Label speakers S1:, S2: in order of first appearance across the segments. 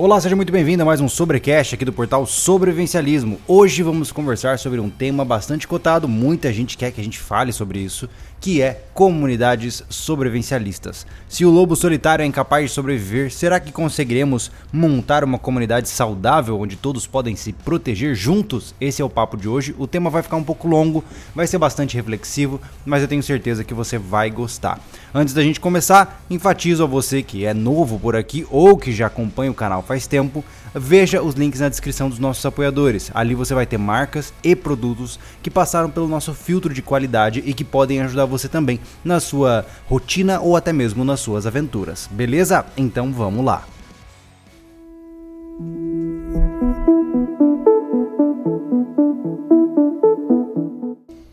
S1: Olá, seja muito bem-vindo a mais um Sobrecast aqui do portal Sobrevivencialismo. Hoje vamos conversar sobre um tema bastante cotado, muita gente quer que a gente fale sobre isso, que é comunidades sobrevivencialistas. Se o lobo solitário é incapaz de sobreviver, será que conseguiremos montar uma comunidade saudável onde todos podem se proteger juntos? Esse é o papo de hoje. O tema vai ficar um pouco longo, vai ser bastante reflexivo, mas eu tenho certeza que você vai gostar. Antes da gente começar, enfatizo a você que é novo por aqui ou que já acompanha o canal faz tempo, veja os links na descrição dos nossos apoiadores. Ali você vai ter marcas e produtos que passaram pelo nosso filtro de qualidade e que podem ajudar você também na sua rotina ou até mesmo nas suas aventuras. Beleza? Então vamos lá.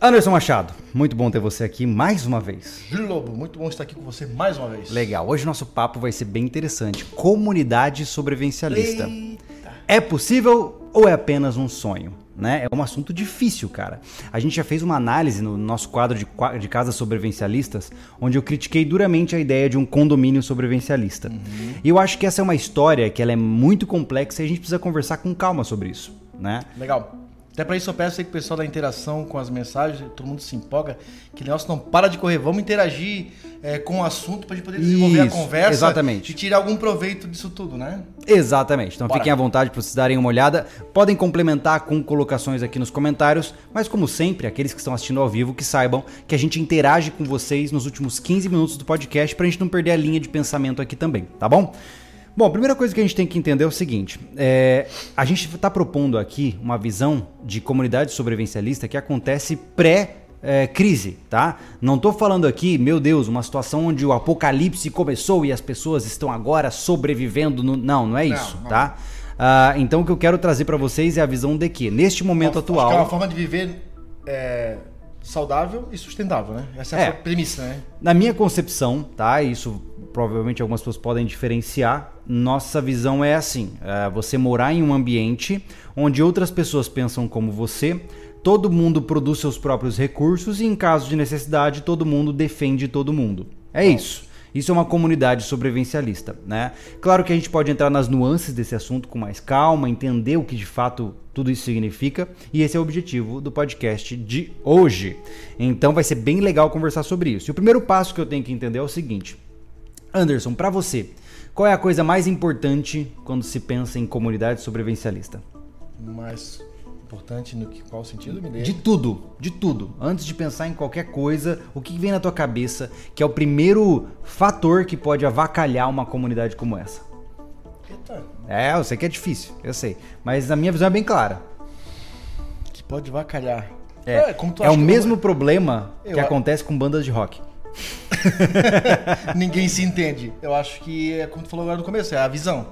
S1: Anderson Machado, muito bom ter você aqui mais uma vez.
S2: Júlio Lobo, muito bom estar aqui com você mais uma vez.
S1: Legal, hoje nosso papo vai ser bem interessante. Comunidade sobrevivencialista. Eita. É possível ou é apenas um sonho? Né? É um assunto difícil, cara. A gente já fez uma análise no nosso quadro de, de casas sobrevivencialistas, onde eu critiquei duramente a ideia de um condomínio sobrevivencialista. Uhum. E eu acho que essa é uma história que ela é muito complexa e a gente precisa conversar com calma sobre isso, né?
S2: Legal. Até para isso eu peço aí que o pessoal da interação com as mensagens, todo mundo se empolga, que o negócio não para de correr. Vamos interagir é, com o assunto para a gente poder desenvolver isso, a conversa
S1: exatamente.
S2: e tirar algum proveito disso tudo, né?
S1: Exatamente. Então Bora. fiquem à vontade para vocês darem uma olhada. Podem complementar com colocações aqui nos comentários, mas como sempre, aqueles que estão assistindo ao vivo, que saibam que a gente interage com vocês nos últimos 15 minutos do podcast para a gente não perder a linha de pensamento aqui também, tá bom? Bom, a primeira coisa que a gente tem que entender é o seguinte: é, a gente está propondo aqui uma visão de comunidade sobrevivencialista que acontece pré é, crise, tá? Não estou falando aqui, meu Deus, uma situação onde o apocalipse começou e as pessoas estão agora sobrevivendo. No... Não, não é isso, não, tá? Uh, então o que eu quero trazer para vocês é a visão de que neste momento
S2: uma,
S1: atual.
S2: Acho que é uma forma de viver é, saudável e sustentável, né? Essa é, é a premissa, né?
S1: Na minha concepção, tá? Isso provavelmente algumas pessoas podem diferenciar. Nossa visão é assim: é você morar em um ambiente onde outras pessoas pensam como você, todo mundo produz seus próprios recursos e, em caso de necessidade, todo mundo defende todo mundo. É isso. Isso é uma comunidade sobrevivencialista, né? Claro que a gente pode entrar nas nuances desse assunto com mais calma, entender o que de fato tudo isso significa, e esse é o objetivo do podcast de hoje. Então vai ser bem legal conversar sobre isso. E o primeiro passo que eu tenho que entender é o seguinte: Anderson, para você, qual é a coisa mais importante quando se pensa em comunidade sobrevivencialista?
S2: Mais importante no que, qual sentido, me
S1: De tudo, de tudo. Antes de pensar em qualquer coisa, o que vem na tua cabeça que é o primeiro fator que pode avacalhar uma comunidade como essa? Eita. É, eu sei que é difícil, eu sei. Mas a minha visão é bem clara.
S2: Que pode avacalhar.
S1: É, é, é o mesmo problema eu... que acontece com bandas de rock.
S2: Ninguém se entende. Eu acho que é como tu falou agora no começo, é a visão.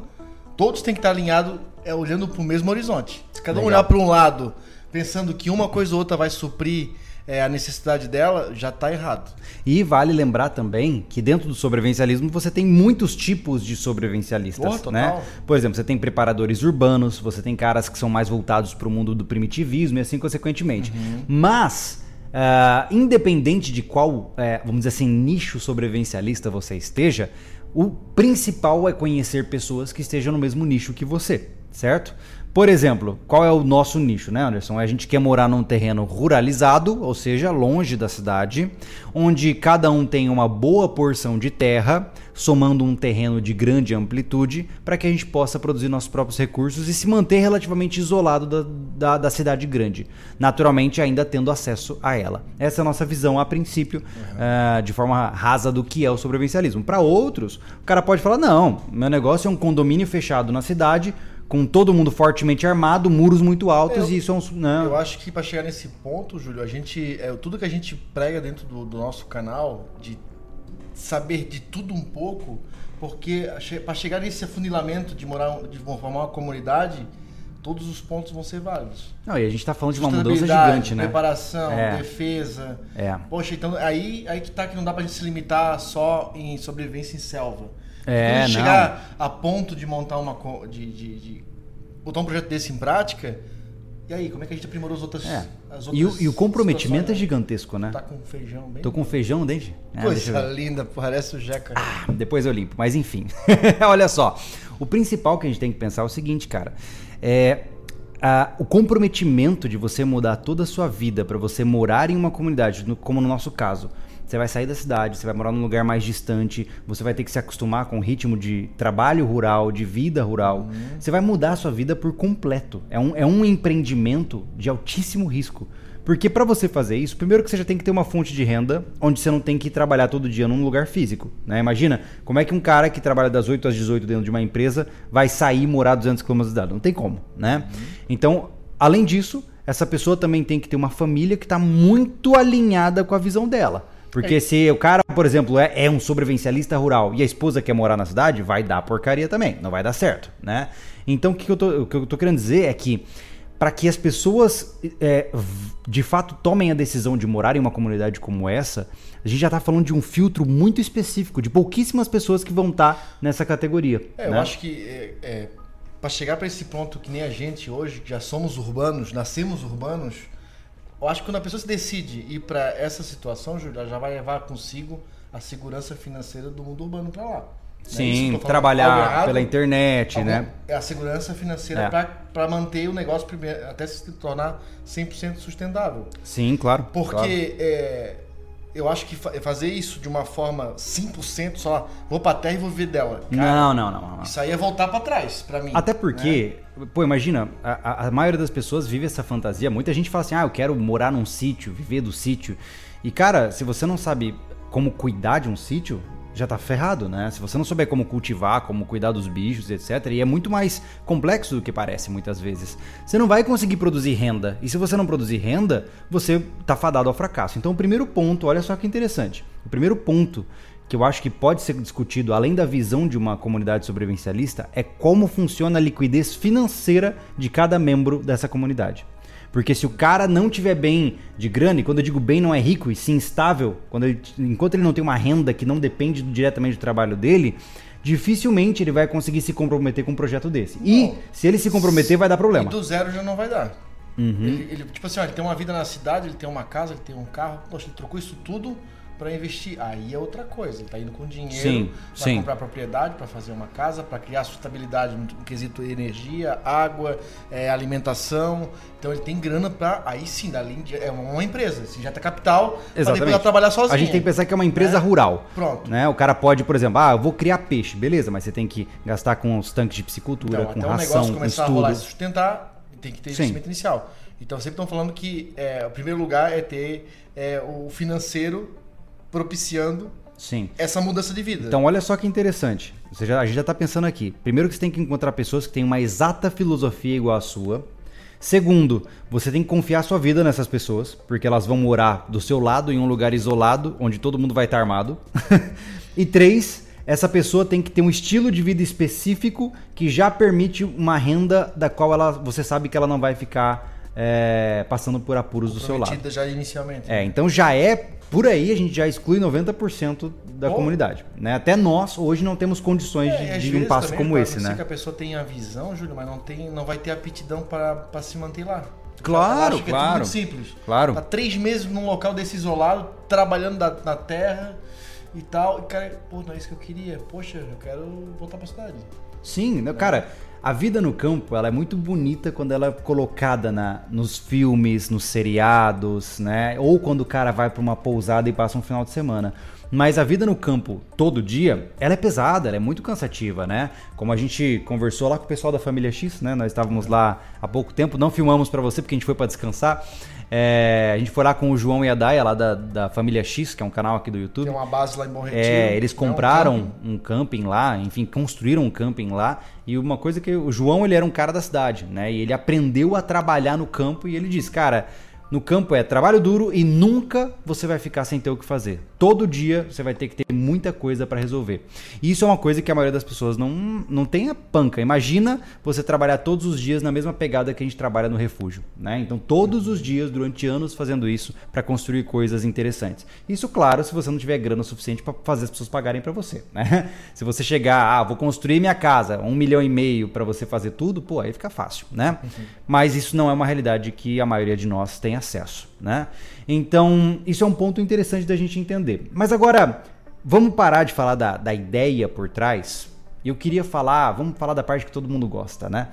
S2: Todos têm que estar alinhados é, olhando para o mesmo horizonte. Se cada um olhar para um lado, pensando que uma coisa ou outra vai suprir é, a necessidade dela, já está errado.
S1: E vale lembrar também que dentro do sobrevivencialismo você tem muitos tipos de sobrevivencialistas, oh, né? Por exemplo, você tem preparadores urbanos, você tem caras que são mais voltados para o mundo do primitivismo e assim consequentemente. Uhum. Mas Uh, independente de qual, uh, vamos dizer assim, nicho sobrevivencialista você esteja, o principal é conhecer pessoas que estejam no mesmo nicho que você, certo? Por exemplo, qual é o nosso nicho, né, Anderson? A gente quer morar num terreno ruralizado, ou seja, longe da cidade, onde cada um tem uma boa porção de terra, somando um terreno de grande amplitude, para que a gente possa produzir nossos próprios recursos e se manter relativamente isolado da, da, da, cidade grande. Naturalmente, ainda tendo acesso a ela. Essa é a nossa visão, a princípio, uhum. uh, de forma rasa do que é o sobrevivencialismo. Para outros, o cara pode falar: não, meu negócio é um condomínio fechado na cidade com todo mundo fortemente armado, muros muito altos eu, e isso é um.
S2: Não. Eu acho que para chegar nesse ponto, Júlio, a gente. É, tudo que a gente prega dentro do, do nosso canal, de saber de tudo um pouco, porque para chegar nesse afunilamento de morar, de formar uma comunidade, todos os pontos vão ser válidos.
S1: Não, e a gente está falando de uma mudança gigante, né?
S2: Preparação, é. defesa.
S1: É.
S2: Poxa, então aí, aí que tá que não dá pra gente se limitar só em sobrevivência em selva.
S1: É,
S2: chegar a ponto de montar uma. De, de, de, botar um projeto desse em prática, E aí, como é que a gente aprimorou as outras,
S1: é.
S2: as
S1: outras e, o, e o comprometimento é gigantesco, né?
S2: Tá com feijão bem.
S1: Tô com feijão dente?
S2: É, Coisa linda, parece o Jeca.
S1: Ah, depois eu limpo, mas enfim. Olha só. O principal que a gente tem que pensar é o seguinte, cara. É, o comprometimento de você mudar toda a sua vida para você morar em uma comunidade, no, como no nosso caso, você vai sair da cidade, você vai morar num lugar mais distante, você vai ter que se acostumar com o ritmo de trabalho rural, de vida rural. Uhum. Você vai mudar a sua vida por completo. É um, é um empreendimento de altíssimo risco. Porque para você fazer isso, primeiro que você já tem que ter uma fonte de renda onde você não tem que trabalhar todo dia num lugar físico. Né? Imagina como é que um cara que trabalha das 8 às 18 dentro de uma empresa vai sair e morar 200 km de cidade. Não tem como. Né? Uhum. Então, além disso, essa pessoa também tem que ter uma família que está muito alinhada com a visão dela. Porque é. se o cara, por exemplo, é, é, um sobrevivencialista rural e a esposa quer morar na cidade, vai dar porcaria também, não vai dar certo, né? Então o que eu tô, o que eu tô querendo dizer é que para que as pessoas é, de fato tomem a decisão de morar em uma comunidade como essa, a gente já está falando de um filtro muito específico, de pouquíssimas pessoas que vão estar tá nessa categoria.
S2: É, né? eu acho que é, é para chegar para esse ponto que nem a gente hoje, que já somos urbanos, nascemos urbanos, eu acho que quando a pessoa se decide ir para essa situação, Júlia, já vai levar consigo a segurança financeira do mundo urbano para lá. Né?
S1: Sim, né? trabalhar errado, pela internet, algum, né?
S2: É a segurança financeira é. para manter o negócio primeiro, até se tornar 100% sustentável.
S1: Sim, claro.
S2: Porque
S1: claro.
S2: É, eu acho que fazer isso de uma forma 100%, só vou pra terra e vou viver dela.
S1: Cara, não, não, não, não,
S2: Isso aí é voltar para trás, para mim.
S1: Até porque, né? pô, imagina, a, a, maioria das pessoas vive essa fantasia. Muita gente fala assim, ah, eu quero morar num sítio, viver do sítio. E, cara, se você não sabe como cuidar de um sítio, já tá ferrado, né? Se você não souber como cultivar, como cuidar dos bichos, etc. E é muito mais complexo do que parece muitas vezes. Você não vai conseguir produzir renda. E se você não produzir renda, você tá fadado ao fracasso. Então, o primeiro ponto, olha só que interessante. O primeiro ponto que eu acho que pode ser discutido além da visão de uma comunidade sobrevivencialista é como funciona a liquidez financeira de cada membro dessa comunidade. Porque se o cara não tiver bem de grana, e quando eu digo bem não é rico e sim estável, quando ele, enquanto ele não tem uma renda que não depende diretamente do trabalho dele, dificilmente ele vai conseguir se comprometer com um projeto desse. E se ele se comprometer, vai dar problema. E
S2: do zero já não vai dar.
S1: Uhum.
S2: Ele, ele, tipo assim, ó, ele tem uma vida na cidade, ele tem uma casa, ele tem um carro, poxa, ele trocou isso tudo para investir. Aí é outra coisa. Ele está indo com dinheiro para comprar propriedade, para fazer uma casa, para criar sustentabilidade no quesito energia, água, é, alimentação. Então ele tem grana para aí sim, dali é uma empresa, se já tá capital, para depois trabalhar sozinho.
S1: A gente tem que pensar que é uma empresa né? rural.
S2: Pronto.
S1: Né? O cara pode, por exemplo, ah, eu vou criar peixe, beleza, mas você tem que gastar com os tanques de piscicultura, então, com até ração, o negócio começar estudo. a rolar e
S2: sustentar, tem que ter investimento inicial. Então sempre estão falando que é, o primeiro lugar é ter é, o financeiro propiciando
S1: Sim.
S2: essa mudança de vida.
S1: Então, olha só que interessante. Você já, a gente já está pensando aqui. Primeiro que você tem que encontrar pessoas que têm uma exata filosofia igual à sua. Segundo, você tem que confiar sua vida nessas pessoas, porque elas vão morar do seu lado em um lugar isolado, onde todo mundo vai estar armado. e três, essa pessoa tem que ter um estilo de vida específico que já permite uma renda da qual ela, você sabe que ela não vai ficar é, passando por apuros do seu lado.
S2: já inicialmente.
S1: É, então já é por aí a gente já exclui 90% da Bom, comunidade. Né? Até nós hoje não temos condições é, de, de um passo como esse, né?
S2: que a pessoa tem a visão, Júlio, mas não tem, não vai ter aptidão para se manter lá.
S1: Claro, claro. É
S2: muito simples.
S1: Claro.
S2: Tá três meses num local desse isolado, trabalhando na, na terra e tal. E cara, pô, não é isso que eu queria. Poxa, eu quero voltar para a cidade.
S1: Sim, né, cara. A vida no campo ela é muito bonita quando ela é colocada na, nos filmes, nos seriados, né? Ou quando o cara vai para uma pousada e passa um final de semana. Mas a vida no campo todo dia, ela é pesada, ela é muito cansativa, né? Como a gente conversou lá com o pessoal da família X, né? Nós estávamos lá há pouco tempo, não filmamos para você porque a gente foi para descansar. É, a gente foi lá com o João e a Daya, lá da, da família X, que é um canal aqui do YouTube.
S2: Tem uma base lá em Bom Retiro.
S1: É, eles compraram é um, camping. um, camping. lá, enfim, construíram um camping lá. E uma coisa que o João, ele era um cara da cidade, né? E ele aprendeu a trabalhar no campo e ele disse, cara, no campo é trabalho duro e nunca você vai ficar sem ter o que fazer. Todo dia você vai ter que ter muita coisa para resolver. E isso é uma coisa que a maioria das pessoas não, não tem a panca. Imagina você trabalhar todos os dias na mesma pegada que a gente trabalha no refúgio. Né? Então, todos os dias, durante anos, fazendo isso para construir coisas interessantes. Isso, claro, se você não tiver grana suficiente para fazer as pessoas pagarem para você. Né? Se você chegar, ah, vou construir minha casa, um milhão e meio para você fazer tudo, pô, aí fica fácil. Né? Uhum. Mas isso não é uma realidade que a maioria de nós tem acesso. Né? Então, isso é um ponto interessante da gente entender. Mas agora, vamos parar de falar da, da ideia por trás. Eu queria falar, vamos falar da parte que todo mundo gosta, né?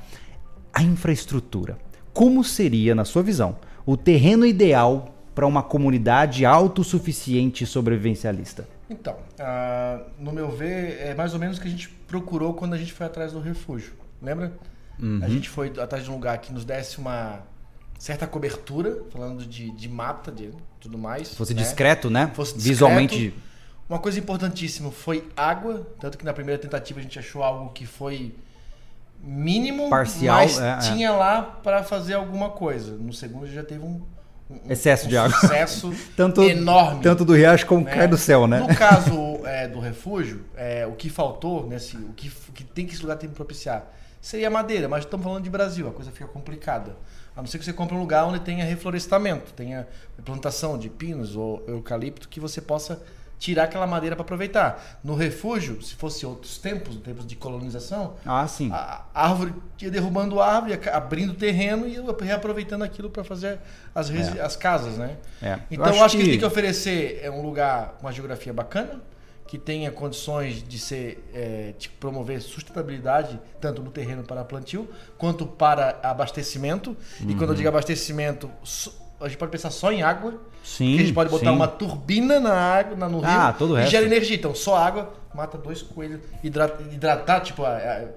S1: A infraestrutura. Como seria, na sua visão, o terreno ideal para uma comunidade autossuficiente sobrevivencialista?
S2: Então, uh, no meu ver, é mais ou menos o que a gente procurou quando a gente foi atrás do refúgio. Lembra? Uhum. A gente foi atrás de um lugar que nos desse uma certa cobertura, falando de, de mata, de tudo mais.
S1: Fosse né? discreto, né? Fosse discreto. Visualmente.
S2: Uma coisa importantíssima foi água, tanto que na primeira tentativa a gente achou algo que foi mínimo,
S1: parcial,
S2: mas
S1: é,
S2: é. tinha é. lá para fazer alguma coisa. No segundo já teve um,
S1: um excesso um de água,
S2: excesso
S1: tanto,
S2: enorme,
S1: tanto do riacho como né? cai do céu, né?
S2: No caso é, do refúgio, é, o que faltou, nesse, o que, o que tem que esse lugar tem que propiciar seria madeira, mas estamos falando de Brasil, a coisa fica complicada. A não ser que você compre um lugar onde tenha reflorestamento, tenha plantação de pinos ou eucalipto que você possa tirar aquela madeira para aproveitar. No refúgio, se fosse outros tempos, tempos de colonização,
S1: ah, sim.
S2: a árvore ia derrubando a árvore, abrindo terreno e reaproveitando aquilo para fazer as, é. as casas, né?
S1: É.
S2: Então eu acho, acho que... que tem que oferecer é um lugar uma geografia bacana, que tenha condições de ser é, de promover sustentabilidade tanto no terreno para plantio quanto para abastecimento. Uhum. E quando eu digo abastecimento, a gente pode pensar só em água.
S1: Sim.
S2: a gente pode botar sim. uma turbina na água, na, no
S1: ah,
S2: rio
S1: todo
S2: e gera energia. Então, só água mata dois coelhos. Hidratar, hidratar tipo,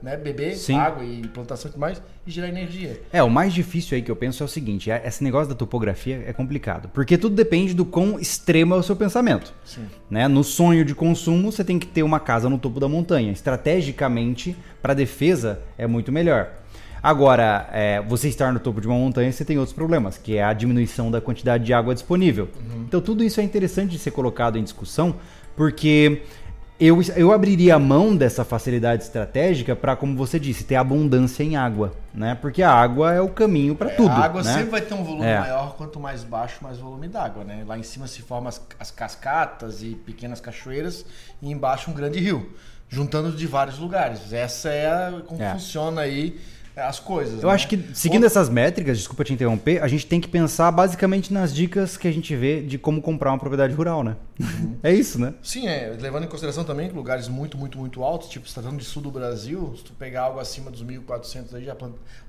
S2: né, beber sim. água e plantação e tudo mais e gerar energia.
S1: É, o mais difícil aí que eu penso é o seguinte: é, esse negócio da topografia é complicado. Porque tudo depende do quão extremo é o seu pensamento.
S2: Sim.
S1: Né? No sonho de consumo, você tem que ter uma casa no topo da montanha. Estrategicamente, para defesa, é muito melhor. Agora, é, você estar no topo de uma montanha, você tem outros problemas, que é a diminuição da quantidade de água disponível. Uhum. Então, tudo isso é interessante de ser colocado em discussão, porque eu, eu abriria a mão dessa facilidade estratégica para, como você disse, ter abundância em água, né? Porque a água é o caminho para é, tudo. A
S2: água
S1: né?
S2: sempre vai ter um volume é. maior, quanto mais baixo, mais volume d'água, né? Lá em cima se formam as, as cascatas e pequenas cachoeiras e embaixo um grande rio, juntando de vários lugares. Essa é a, como é. funciona aí as coisas.
S1: Eu
S2: né?
S1: acho que, seguindo essas métricas, desculpa te interromper, a gente tem que pensar basicamente nas dicas que a gente vê de como comprar uma propriedade rural, né? Uhum. é isso, né?
S2: Sim, é. Levando em consideração também que lugares muito, muito, muito altos, tipo, se tratando de sul do Brasil, se tu pegar algo acima dos 1.400 aí, já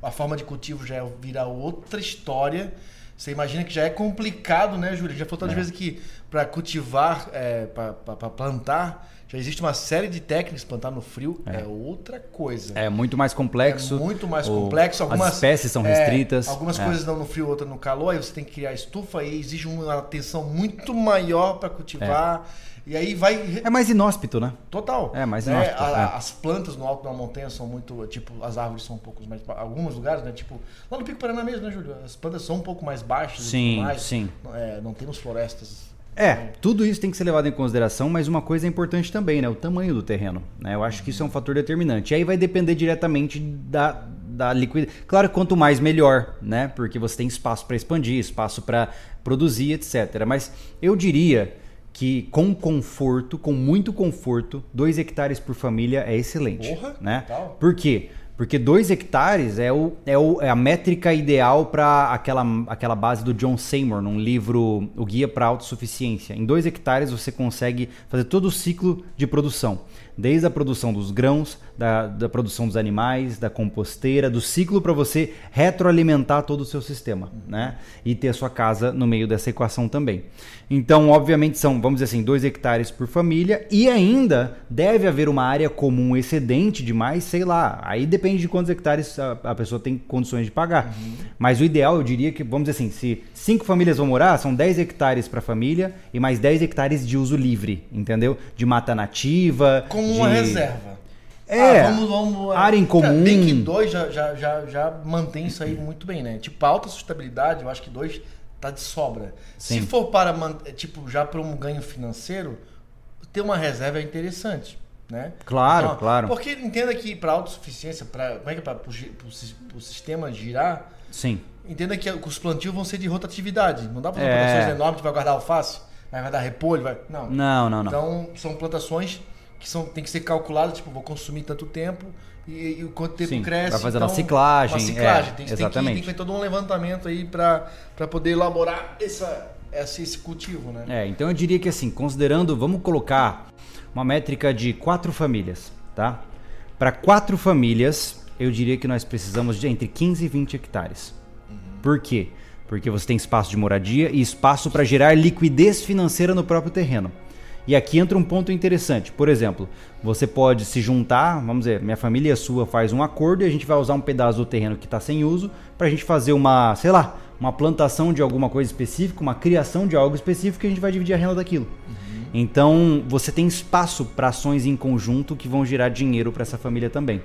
S2: a forma de cultivo já vira outra história. Você imagina que já é complicado, né, Júlia? Já falou tantas é. vezes que para cultivar, é, para plantar, já existe uma série de técnicas, plantar no frio é, é outra coisa.
S1: É muito mais complexo.
S2: É muito mais complexo.
S1: Algumas, as espécies são restritas.
S2: É, algumas é. coisas não no frio, outras no calor. Aí você tem que criar estufa e exige uma atenção muito maior para cultivar. É. E aí vai.
S1: É mais inóspito, né?
S2: Total.
S1: É mais né? inóspito.
S2: A, as plantas no alto da montanha são muito. Tipo, as árvores são um pouco mais. Alguns lugares, né? Tipo, lá no Pico Paraná mesmo, né, Júlio? As plantas são um pouco mais baixas.
S1: Sim,
S2: mais.
S1: sim.
S2: É, não temos florestas
S1: é, tudo isso tem que ser levado em consideração, mas uma coisa é importante também, né? O tamanho do terreno. Né? Eu acho que isso é um fator determinante. E aí vai depender diretamente da, da liquidez. Claro, quanto mais melhor, né? Porque você tem espaço para expandir, espaço para produzir, etc. Mas eu diria que com conforto, com muito conforto, dois hectares por família é excelente. Porra, né? Por quê? Porque dois hectares é, o, é, o, é a métrica ideal para aquela, aquela base do John Seymour, num livro O Guia para Autossuficiência. Em dois hectares você consegue fazer todo o ciclo de produção desde a produção dos grãos, da, da produção dos animais, da composteira, do ciclo para você retroalimentar todo o seu sistema, né? E ter a sua casa no meio dessa equação também. Então, obviamente, são, vamos dizer assim, dois hectares por família e ainda deve haver uma área comum excedente de mais, sei lá. Aí depende de quantos hectares a, a pessoa tem condições de pagar. Uhum. Mas o ideal, eu diria que, vamos dizer assim, se cinco famílias vão morar, são 10 hectares para família e mais 10 hectares de uso livre, entendeu? De mata nativa.
S2: Com uma reserva.
S1: É, ah, vamos, vamos, área em comum.
S2: Bem que dois já, já, já, já mantém isso aí muito bem, né? Tipo, alta sustentabilidade, eu acho que dois tá de sobra. Sim. Se for para, tipo, já para um ganho financeiro, ter uma reserva é interessante. Né?
S1: Claro, então, claro.
S2: Porque entenda que para autossuficiência, para como é que é para o sistema girar,
S1: sim.
S2: Entenda que os plantios vão ser de rotatividade. Não dá para fazer é... plantações enormes que vai guardar alface, vai guardar repolho, vai. Não.
S1: Não, não, não.
S2: Então são plantações que são, tem que ser calculadas, tipo, vou consumir tanto tempo e, e quanto tempo Sim, cresce.
S1: Vai fazer então, uma ciclagem. Uma
S2: ciclagem.
S1: É,
S2: tem,
S1: exatamente.
S2: Tem que, tem que todo um levantamento aí para poder elaborar essa, esse, esse cultivo, né?
S1: É, então eu diria que assim, considerando, vamos colocar uma métrica de quatro famílias, tá? Para quatro famílias, eu diria que nós precisamos de entre 15 e 20 hectares. Uhum. Por quê? Porque você tem espaço de moradia e espaço para gerar liquidez financeira no próprio terreno. E aqui entra um ponto interessante. Por exemplo, você pode se juntar, vamos dizer, minha família e a sua faz um acordo e a gente vai usar um pedaço do terreno que está sem uso para a gente fazer uma, sei lá, uma plantação de alguma coisa específica, uma criação de algo específico e a gente vai dividir a renda daquilo. Uhum. Então, você tem espaço para ações em conjunto que vão gerar dinheiro para essa família também.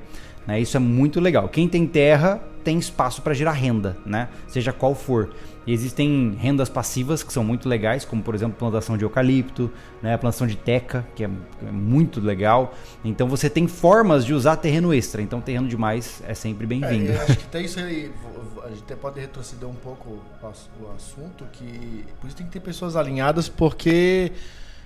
S1: Né? Isso é muito legal. Quem tem terra tem espaço para gerar renda, né? seja qual for. E existem rendas passivas que são muito legais, como por exemplo plantação de eucalipto, né, plantação de teca, que é, é muito legal. Então você tem formas de usar terreno extra. Então terreno demais é sempre bem-vindo.
S2: É, acho que até isso aí, a gente até pode retroceder um pouco o assunto, que por isso tem que ter pessoas alinhadas, porque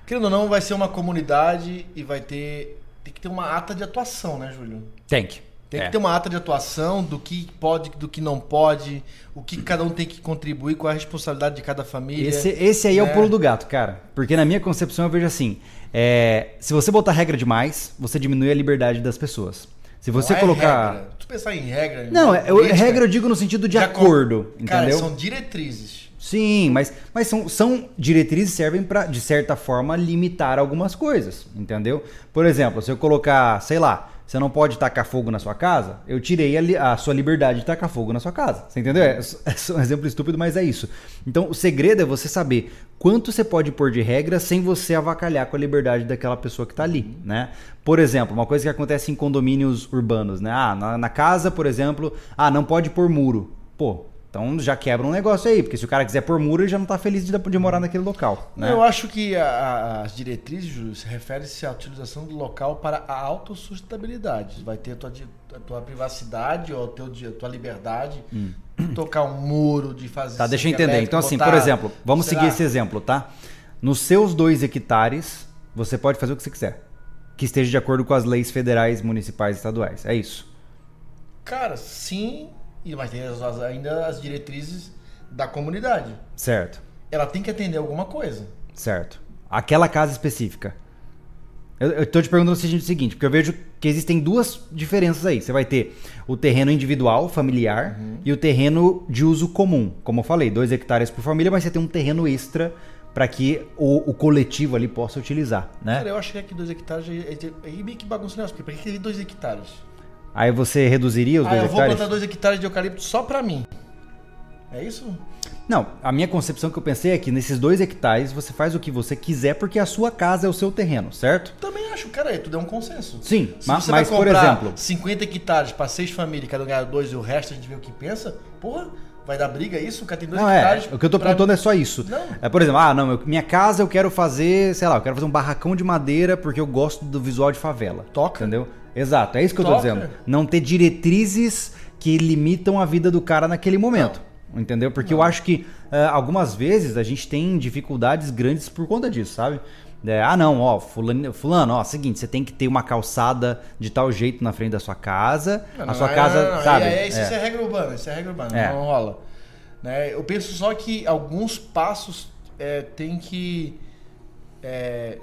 S2: querendo ou não vai ser uma comunidade e vai ter tem que ter uma ata de atuação, né, Júlio?
S1: Tem que.
S2: Tem é. que ter uma ata de atuação do que pode, do que não pode, o que cada um tem que contribuir, qual é a responsabilidade de cada família.
S1: Esse, esse aí né? é o né? pulo do gato, cara. Porque na minha concepção eu vejo assim: é, se você botar regra demais, você diminui a liberdade das pessoas. Se você não é colocar.
S2: Regra. Tu pensar em regra.
S1: Não, é, regra eu digo no sentido de, de acordo. Cara, entendeu?
S2: são diretrizes.
S1: Sim, mas, mas são, são diretrizes que servem para, de certa forma, limitar algumas coisas, entendeu? Por exemplo, se eu colocar, sei lá, você não pode tacar fogo na sua casa, eu tirei a, a, sua liberdade de tacar fogo na sua casa. Você entendeu? É, é um exemplo estúpido, mas é isso. Então, o segredo é você saber quanto você pode pôr de regra sem você avacalhar com a liberdade daquela pessoa que está ali, né? Por exemplo, uma coisa que acontece em condomínios urbanos, né? Ah, na, na casa, por exemplo, ah, não pode pôr muro. Pô, então já quebra um negócio aí, porque se o cara quiser pôr muro, ele já não está feliz de, de, morar naquele local. Né?
S2: Eu acho que a, as diretrizes, Júlio, se refere-se à utilização do local para a autossustentabilidade. Vai ter a tua, a tua privacidade ou a, teu, a tua liberdade. Hum. Tocar um muro, de fazer.
S1: Tá, deixa eu entender. Elétrico, então, assim, botar, por exemplo, vamos seguir esse exemplo, tá? Nos seus dois hectares, você pode fazer o que você quiser. Que esteja de acordo com as leis federais, municipais e estaduais. É isso.
S2: Cara, sim, e mas tem ainda as diretrizes da comunidade.
S1: Certo.
S2: Ela tem que atender alguma coisa.
S1: Certo. Aquela casa específica. Eu estou te perguntando o seguinte, porque eu vejo que existem duas diferenças aí. Você vai ter o terreno individual, familiar, uhum. e o terreno de uso comum. Como eu falei, dois hectares por família, mas você tem um terreno extra para que o, o, coletivo ali possa utilizar, né?
S2: Cara, eu acho que aqui dois hectares é, é, é meio que bagunça porque para que dois hectares?
S1: Aí você reduziria os ah, dois hectares?
S2: eu vou plantar dois hectares de eucalipto só para mim. É isso?
S1: Não, a minha concepção que eu pensei é que nesses dois hectares você faz o que você quiser porque a sua casa é o seu terreno, certo?
S2: Também acho, cara, é tudo é um consenso.
S1: Sim,
S2: Se mas, mas por exemplo. 50 hectares para seis famílias, cada um ganha dois e o resto a gente vê o que pensa, porra, vai dar briga isso? O cara tem dois
S1: não,
S2: é, hectares.
S1: É, o que eu tô pra... perguntando é só isso. Não. É, por exemplo, ah, não, eu, minha casa eu quero fazer, sei lá, eu quero fazer um barracão de madeira porque eu gosto do visual de favela.
S2: Toca.
S1: Entendeu? Exato, é isso que eu tô dizendo. Não ter diretrizes que limitam a vida do cara naquele momento. Não. Entendeu? Porque não. eu acho que uh, algumas vezes a gente tem dificuldades grandes por conta disso, sabe? É, ah, não, ó, fulano, fulano, ó, seguinte, você tem que ter uma calçada de tal jeito na frente da sua casa. Não, a sua não, casa, sabe?
S2: É, isso, é. isso é regra urbana, isso é regra urbana, é. não rola. Né? Eu penso só que alguns passos é, tem que é,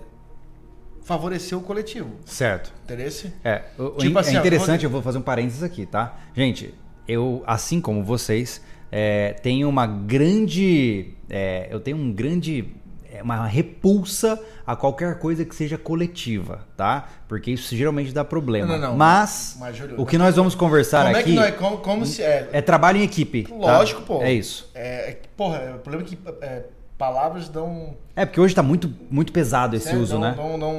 S2: favorecer o coletivo.
S1: Certo.
S2: Interesse?
S1: É, o, tipo é assim, interessante, eu vou fazer um parênteses aqui, tá? Gente, eu, assim como vocês, é, tenho uma grande. É, eu tenho um grande. É, uma repulsa a qualquer coisa que seja coletiva, tá? Porque isso geralmente dá problema. Não, não, não. Mas, Mas Júlio, o que nós vamos conversar como aqui.
S2: É, que é como, como se é,
S1: é trabalho em equipe.
S2: Tá? Lógico,
S1: tá?
S2: pô.
S1: É isso.
S2: É, porra, o problema é que é, palavras dão.
S1: É, porque hoje tá muito, muito pesado esse uso,
S2: não,
S1: né?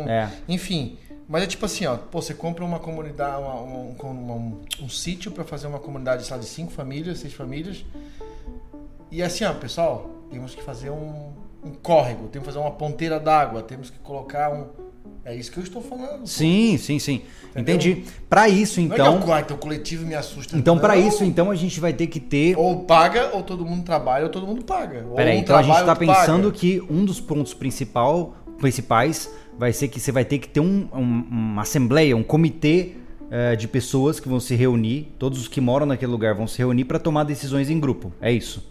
S2: É. Enfim. Mas é tipo assim, ó, pô, você compra uma comunidade, uma, um, um, um, um sítio para fazer uma comunidade, sei lá, de cinco famílias, seis famílias. E assim, ó, pessoal, temos que fazer um, um córrego, temos que fazer uma ponteira d'água, temos que colocar um. É isso que eu estou falando.
S1: Sim, pô. sim, sim. Entendeu? Entendi. Para isso, então.
S2: Não é que então o coletivo me assusta.
S1: Então, para isso, então, a gente vai ter que ter.
S2: Ou paga, ou todo mundo trabalha, ou todo mundo paga.
S1: Peraí,
S2: um
S1: então a gente está pensando paga. que um dos pontos principal, principais vai ser que você vai ter que ter um, um, uma assembleia, um comitê uh, de pessoas que vão se reunir, todos os que moram naquele lugar vão se reunir para tomar decisões em grupo. É isso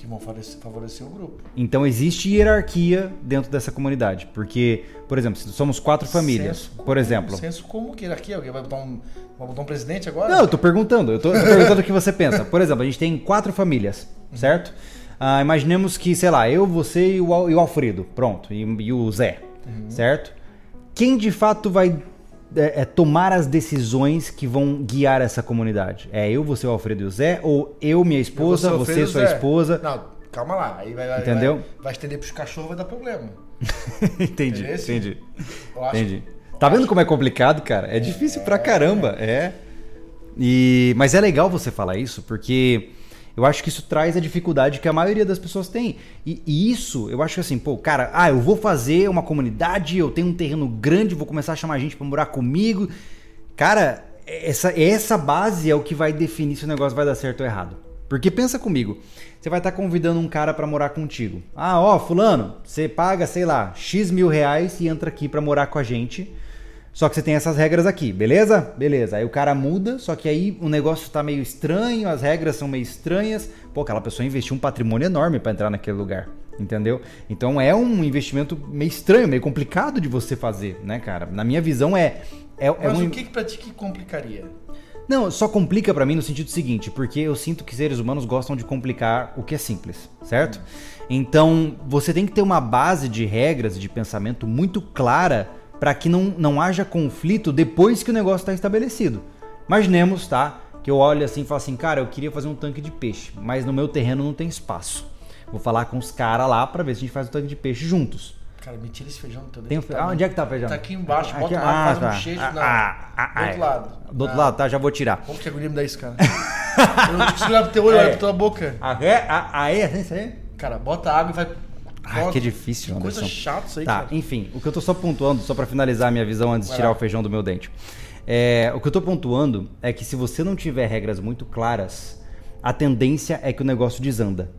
S2: que vão favorecer, favorecer o grupo.
S1: Então existe hierarquia dentro dessa comunidade, porque, por exemplo, se somos quatro famílias, senso por exemplo.
S2: Senso como que hierarquia? Alguém vai botar um, vai botar um presidente agora?
S1: Não, eu tô perguntando, eu tô, tô perguntando o que você pensa. Por exemplo, a gente tem quatro famílias, certo? Ah, imaginemos que, sei lá, eu, você e o, e o Alfredo, pronto, e, e o Zé, uhum. certo? Quem de fato vai é, é, tomar as decisões que vão guiar essa comunidade? É eu, você, o Alfredo e o Zé? Ou eu, minha esposa, você, sua Zé. esposa?
S2: Não, calma lá. Aí vai,
S1: Entendeu?
S2: Vai, vai estender pros cachorros, vai dar problema.
S1: entendi, entendi. entendi. Tá vendo como é complicado, cara? É difícil é, pra caramba, é. E, mas é legal você falar isso, porque eu acho que isso traz a dificuldade que a maioria das pessoas tem. E, e, isso, eu acho que assim, pô, cara, ah, eu vou fazer uma comunidade, eu tenho um terreno grande, vou começar a chamar gente para morar comigo. Cara, essa, essa base é o que vai definir se o negócio vai dar certo ou errado. Porque pensa comigo, você vai estar tá convidando um cara para morar contigo. Ah, ó, fulano, você paga, sei lá, X mil reais e entra aqui para morar com a gente. Só que você tem essas regras aqui, beleza? Beleza. Aí o cara muda, só que aí o negócio tá meio estranho, as regras são meio estranhas. Pô, aquela pessoa investiu um patrimônio enorme para entrar naquele lugar, entendeu? Então é um investimento meio estranho, meio complicado de você fazer, né, cara? Na minha visão é. é, é
S2: Mas
S1: um...
S2: o que, que pra ti que complicaria?
S1: Não, só complica para mim no sentido seguinte, porque eu sinto que seres humanos gostam de complicar o que é simples, certo? Hum. Então, você tem que ter uma base de regras e de pensamento muito clara para que não, não haja conflito depois que o negócio está estabelecido. Imaginemos, tá? Que eu olho assim e falo assim, cara, eu queria fazer um tanque de peixe, mas no meu terreno não tem espaço. Vou falar com os caras lá para ver se a gente faz o tanque de peixe juntos.
S2: Cara, me tira esse feijão teu.
S1: Tem um fe... ah, onde é que tá o feijão?
S2: Tá aqui embaixo, bota aqui, lá, ah, faz tá. um bochecho. Ah, ah, ah, do outro é. lado.
S1: Do outro lado, tá? Já vou tirar.
S2: Como que agonia me dá isso, cara? eu não consigo olhar pro teu olho, é. olhar pra tua boca.
S1: Ah, é? Ah, é? Isso aí?
S2: Cara, bota água e vai
S1: Ai, que difícil,
S2: que Coisa chata isso aí,
S1: Tá,
S2: cara.
S1: enfim, o que eu tô só pontuando, só para finalizar a minha visão antes de tirar o feijão do meu dente. É, o que eu tô pontuando é que se você não tiver regras muito claras, a tendência é que o negócio desanda.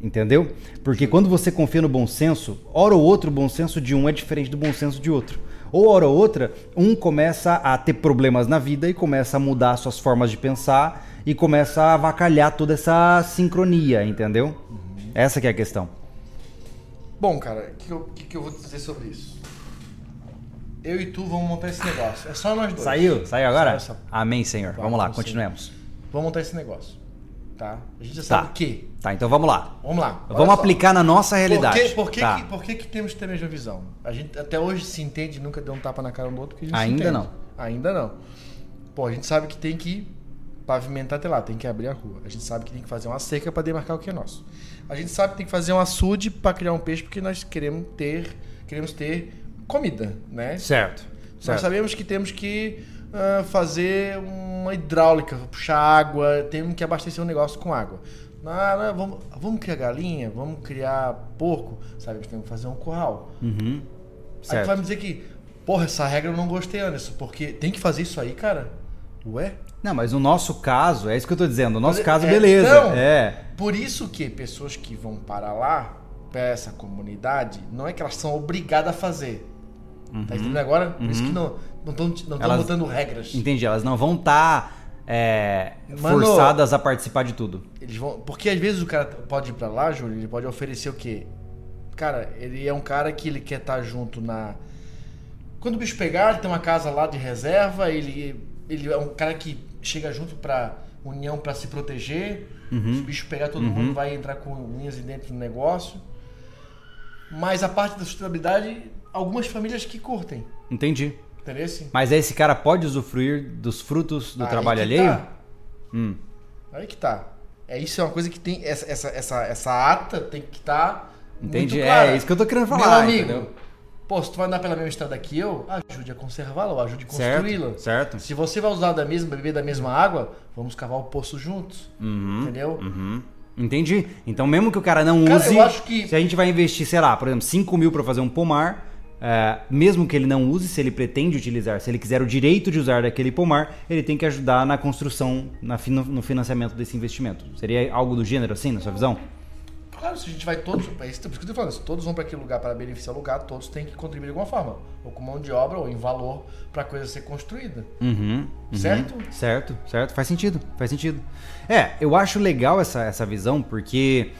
S1: Entendeu? Porque quando você confia no bom senso, hora ou outra o bom senso de um é diferente do bom senso de outro. Ou hora ou outra, um começa a ter problemas na vida e começa a mudar suas formas de pensar e começa a avacalhar toda essa sincronia, entendeu? Uhum. Essa que é a questão.
S2: Bom, cara, o que, eu, que, que eu vou dizer sobre isso? Eu e tu vamos montar esse negócio. É só nós dois.
S1: Saiu? Saiu agora? Essa... Amém, Senhor. Tá, vamos lá, continuemos.
S2: Vamos montar esse negócio. Tá? A gente já sabe tá. o quê?
S1: Tá, então vamos lá.
S2: Vamos lá.
S1: Vamos só. aplicar na nossa realidade.
S2: Por, que, por, que,
S1: tá.
S2: que, por que, que temos que ter a mesma visão? A gente até hoje se entende, nunca deu um tapa na cara um do outro. Porque a
S1: gente Ainda não.
S2: Ainda não. Pô, a gente sabe que tem que pavimentar até lá, tem que abrir a rua. A gente sabe que tem que fazer uma cerca para demarcar o que é nosso. A gente sabe que tem que fazer um açude para criar um peixe porque nós queremos ter, queremos ter comida, né?
S1: Certo.
S2: Nós certo. sabemos que temos que uh, fazer uma hidráulica, puxar água, temos que abastecer um negócio com água. Não, vamos, vamos criar galinha, vamos criar porco, sabe? Temos que fazer um curral.
S1: Uhum.
S2: Aí tu vai me dizer que, porra, essa regra eu não gostei, Anderson, porque tem que fazer isso aí, cara. Ué?
S1: Não, mas no nosso caso, é isso que eu tô dizendo. No nosso caso, é, beleza. Então, é.
S2: Por isso que pessoas que vão para lá, para essa comunidade, não é que elas são obrigadas a fazer. Tá uhum. Tá entendendo agora? Por isso que uhum. não estão não não botando regras.
S1: Entendi, elas não vão estar tá, é, forçadas a participar de tudo.
S2: Eles vão, porque às vezes o cara pode ir para lá, Júlio, ele pode oferecer o quê? Cara, ele é um cara que ele quer estar tá junto na. Quando o bicho pegar, ele tem uma casa lá de reserva, ele, ele é um cara que chega junto para união para se proteger. Uhum. Se o bicho pegar todo uhum. mundo, vai entrar com unhas e dentro do negócio. Mas a parte da sustentabilidade, algumas famílias que curtem.
S1: Entendi.
S2: Entendeu?
S1: Mas esse cara pode usufruir dos frutos do Aí trabalho alheio? Tá.
S2: Hum. Aí que tá. É isso é uma coisa que tem essa essa essa, essa ata tem que estar tá Entendi. É
S1: isso que eu tô querendo falar, Meu amigo, entendeu?
S2: Pô, se tu vai andar pela mesma estrada que eu, ajude a conservá-la, ou ajude a construí-la.
S1: Certo, certo.
S2: Se você vai usar da mesma, beber da mesma água, vamos cavar o poço juntos.
S1: Uhum,
S2: entendeu?
S1: Uhum. Entendi. Então, mesmo que o cara não
S2: cara,
S1: use,
S2: eu acho que...
S1: se a gente vai investir, sei lá, por exemplo, 5 mil pra fazer um pomar, é, mesmo que ele não use, se ele pretende utilizar, se ele quiser o direito de usar daquele pomar, ele tem que ajudar na construção, na, no financiamento desse investimento. Seria algo do gênero assim, na sua visão?
S2: Claro, se a gente vai todos, é isso que eu estou falando, se todos vão para aquele lugar para beneficiar o lugar, todos têm que contribuir de alguma forma, ou com mão de obra, ou em valor, para a coisa ser construída.
S1: Uhum,
S2: uhum, certo?
S1: Certo, certo, faz sentido, faz sentido. É, eu acho legal essa, essa visão, porque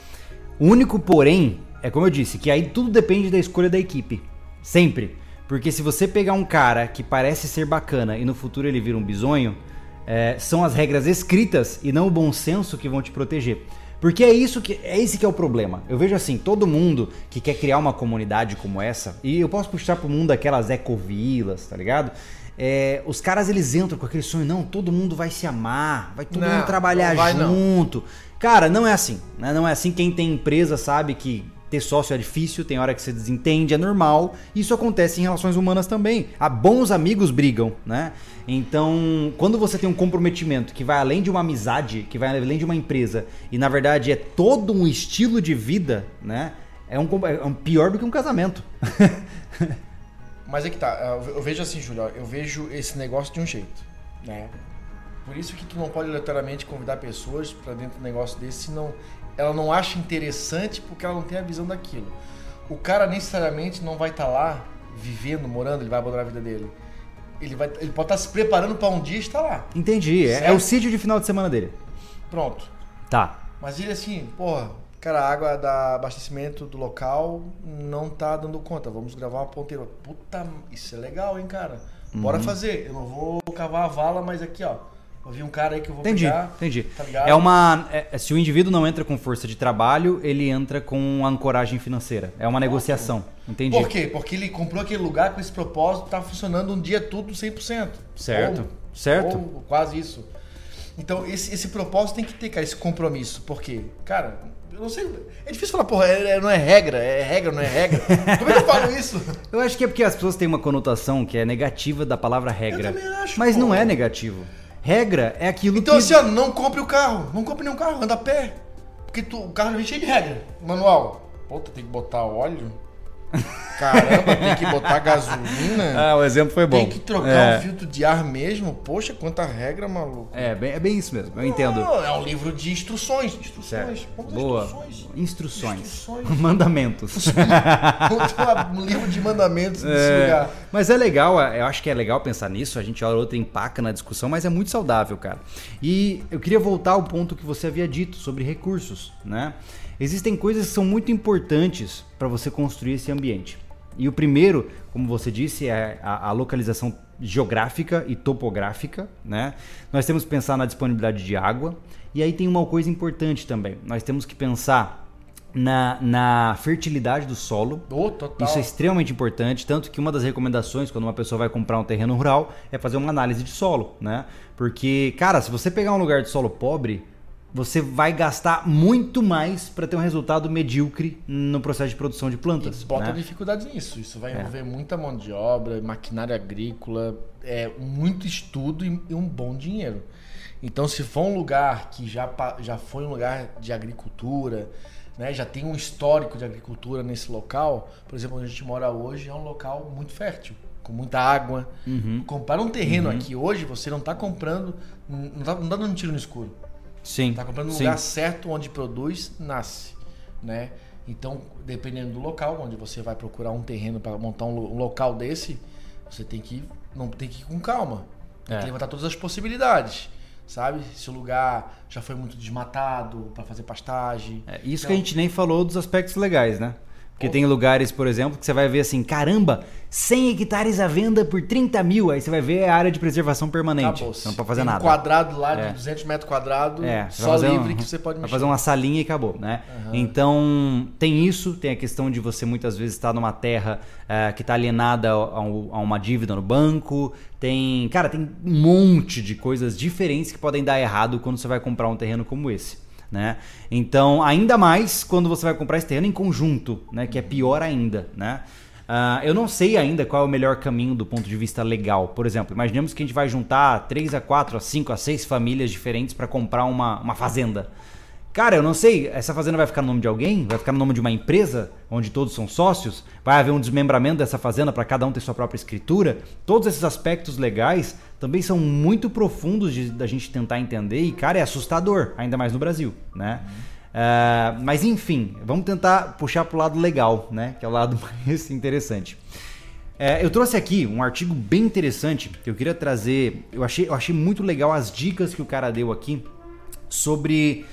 S1: o único porém, é como eu disse, que aí tudo depende da escolha da equipe. Sempre. Porque se você pegar um cara que parece ser bacana e no futuro ele vira um bisonho, é, são as regras escritas e não o bom senso que vão te proteger. Porque é isso que é esse que é o problema. Eu vejo assim, todo mundo que quer criar uma comunidade como essa, e eu posso puxar pro mundo aquelas ecovilas, tá ligado? É, os caras eles entram com aquele sonho, não, todo mundo vai se amar, vai todo não, mundo trabalhar vai, junto. Não. Cara, não é assim, né? Não é assim. Quem tem empresa sabe que ter sócio é difícil, tem hora que você desentende, é normal. Isso acontece em relações humanas também. Há bons amigos brigam, né? Então, quando você tem um comprometimento que vai além de uma amizade, que vai além de uma empresa, e na verdade é todo um estilo de vida, né? É um, é um pior do que um casamento.
S2: Mas é que tá, eu vejo assim, Júlio, eu vejo esse negócio de um jeito, né? Por isso que tu não pode aleatoriamente convidar pessoas para dentro do negócio desse, senão ela não acha interessante porque ela não tem a visão daquilo. O cara necessariamente não vai estar tá lá vivendo, morando, ele vai abandonar a vida dele. Ele, vai, ele pode estar tá se preparando para um dia estar lá.
S1: Entendi. É, é, o sítio de final de semana dele.
S2: Pronto.
S1: Tá.
S2: Mas ele assim, porra, cara, a água da abastecimento do local não tá dando conta. Vamos gravar uma ponteira. Puta, isso é legal, hein, cara? Bora uhum. fazer. Eu não vou cavar a vala, mas aqui, ó eu vi um cara aí que eu vou
S1: entendi,
S2: pegar.
S1: Entendi, tá É uma. É, se o indivíduo não entra com força de trabalho, ele entra com ancoragem financeira. É uma negociação. Entendi.
S2: Por quê? Porque ele comprou aquele lugar com esse propósito, tá funcionando um dia tudo 100%.
S1: Certo. Ou, certo.
S2: Ou quase isso. Então, esse, esse propósito tem que ter, cara, esse compromisso. Por quê? Cara, eu não sei. É difícil falar, porra, é, é, não é regra, é regra, não é regra. Como é que eu falo isso?
S1: Eu acho que é porque as pessoas têm uma conotação que é negativa da palavra regra.
S2: Eu também acho.
S1: Mas não é negativo. Regra é aquilo
S2: então, que. Então, assim, ó, não compre o carro. Não compre nenhum carro, anda a pé. Porque tu, o carro vem cheio de regra. Manual. Puta, tem que botar óleo. Caramba, tem que botar gasolina.
S1: Ah, o exemplo foi bom.
S2: Tem que trocar é. um filtro de ar mesmo. Poxa, quanta regra, maluco.
S1: É, bem, é bem isso mesmo, eu entendo.
S2: É um livro de instruções. Instruções.
S1: Boa. Instruções. Instruções. instruções. Mandamentos.
S2: um livro de mandamentos nesse é, lugar.
S1: Mas é legal, é, eu acho que é legal pensar nisso. A gente olha outra empaca na discussão, mas é muito saudável, cara. E eu queria voltar ao ponto que você havia dito sobre recursos, né? Existem coisas que são muito importantes para você construir esse ambiente. E o primeiro, como você disse, é a, a, localização geográfica e topográfica. Né? Nós temos que pensar na disponibilidade de água. E aí tem uma coisa importante também. Nós temos que pensar na, na fertilidade do solo.
S2: Oh,
S1: Isso é extremamente importante, tanto que uma das recomendações quando uma pessoa vai comprar um terreno rural é fazer uma análise de solo, né? Porque, cara, se você pegar um lugar de solo pobre, você vai gastar muito mais para ter um resultado medíocre no processo de produção de plantas.
S2: E bota né? dificuldades nisso. Isso vai é. envolver é. muita mão de obra, maquinária agrícola, é, muito estudo e, um bom dinheiro. Então, se for um lugar que já, já foi um lugar de agricultura, né, já tem um histórico de agricultura nesse local, por exemplo, onde a gente mora hoje, é um local muito fértil com muita água. Uhum. Comprar um terreno uhum. aqui hoje, você não está comprando, não está tá dando um tiro no escuro.
S1: Sim.
S2: Tá comprando no lugar certo onde produz, nasce, né? Então, dependendo do local onde você vai procurar um terreno para montar um, local desse, você tem que não tem que ir com calma. Tem é. que levantar todas as possibilidades sabe? Se o lugar já foi muito desmatado para fazer pastagem.
S1: É, isso então, que a gente nem falou dos aspectos legais, né? Porque tem lugares, por exemplo, que você vai ver assim, caramba, 100 hectares à venda por 30 mil. Aí você vai ver a área de preservação permanente. Você não pode fazer tem nada.
S2: um quadrado lá é. de 200 metros quadrados, é, só livre um, que você pode
S1: mexer. Vai fazer uma salinha e acabou, né? Uhum. Então, tem isso. Tem a questão de você muitas vezes estar numa terra uh, que está alienada a, a, uma dívida no banco. Tem, cara, tem um monte de coisas diferentes que podem dar errado quando você vai comprar um terreno como esse né? Então, ainda mais quando você vai comprar esse terreno em conjunto, né? Que é pior ainda, né? Uh, eu não sei ainda qual é o melhor caminho do ponto de vista legal. Por exemplo, imaginemos que a gente vai juntar 3 a 4 a 5 a 6 famílias diferentes para comprar uma, uma fazenda. Cara, eu não sei, essa fazenda vai ficar no nome de alguém? Vai ficar no nome de uma empresa, onde todos são sócios? Vai haver um desmembramento dessa fazenda para cada um ter sua própria escritura? Todos esses aspectos legais também são muito profundos de, da gente tentar entender e, cara, é assustador, ainda mais no Brasil, né? Uh, mas enfim, vamos tentar puxar para o lado legal, né? Que é o lado mais interessante. É, eu trouxe aqui um artigo bem interessante que eu queria trazer. Eu achei, eu achei muito legal as dicas que o cara deu aqui sobre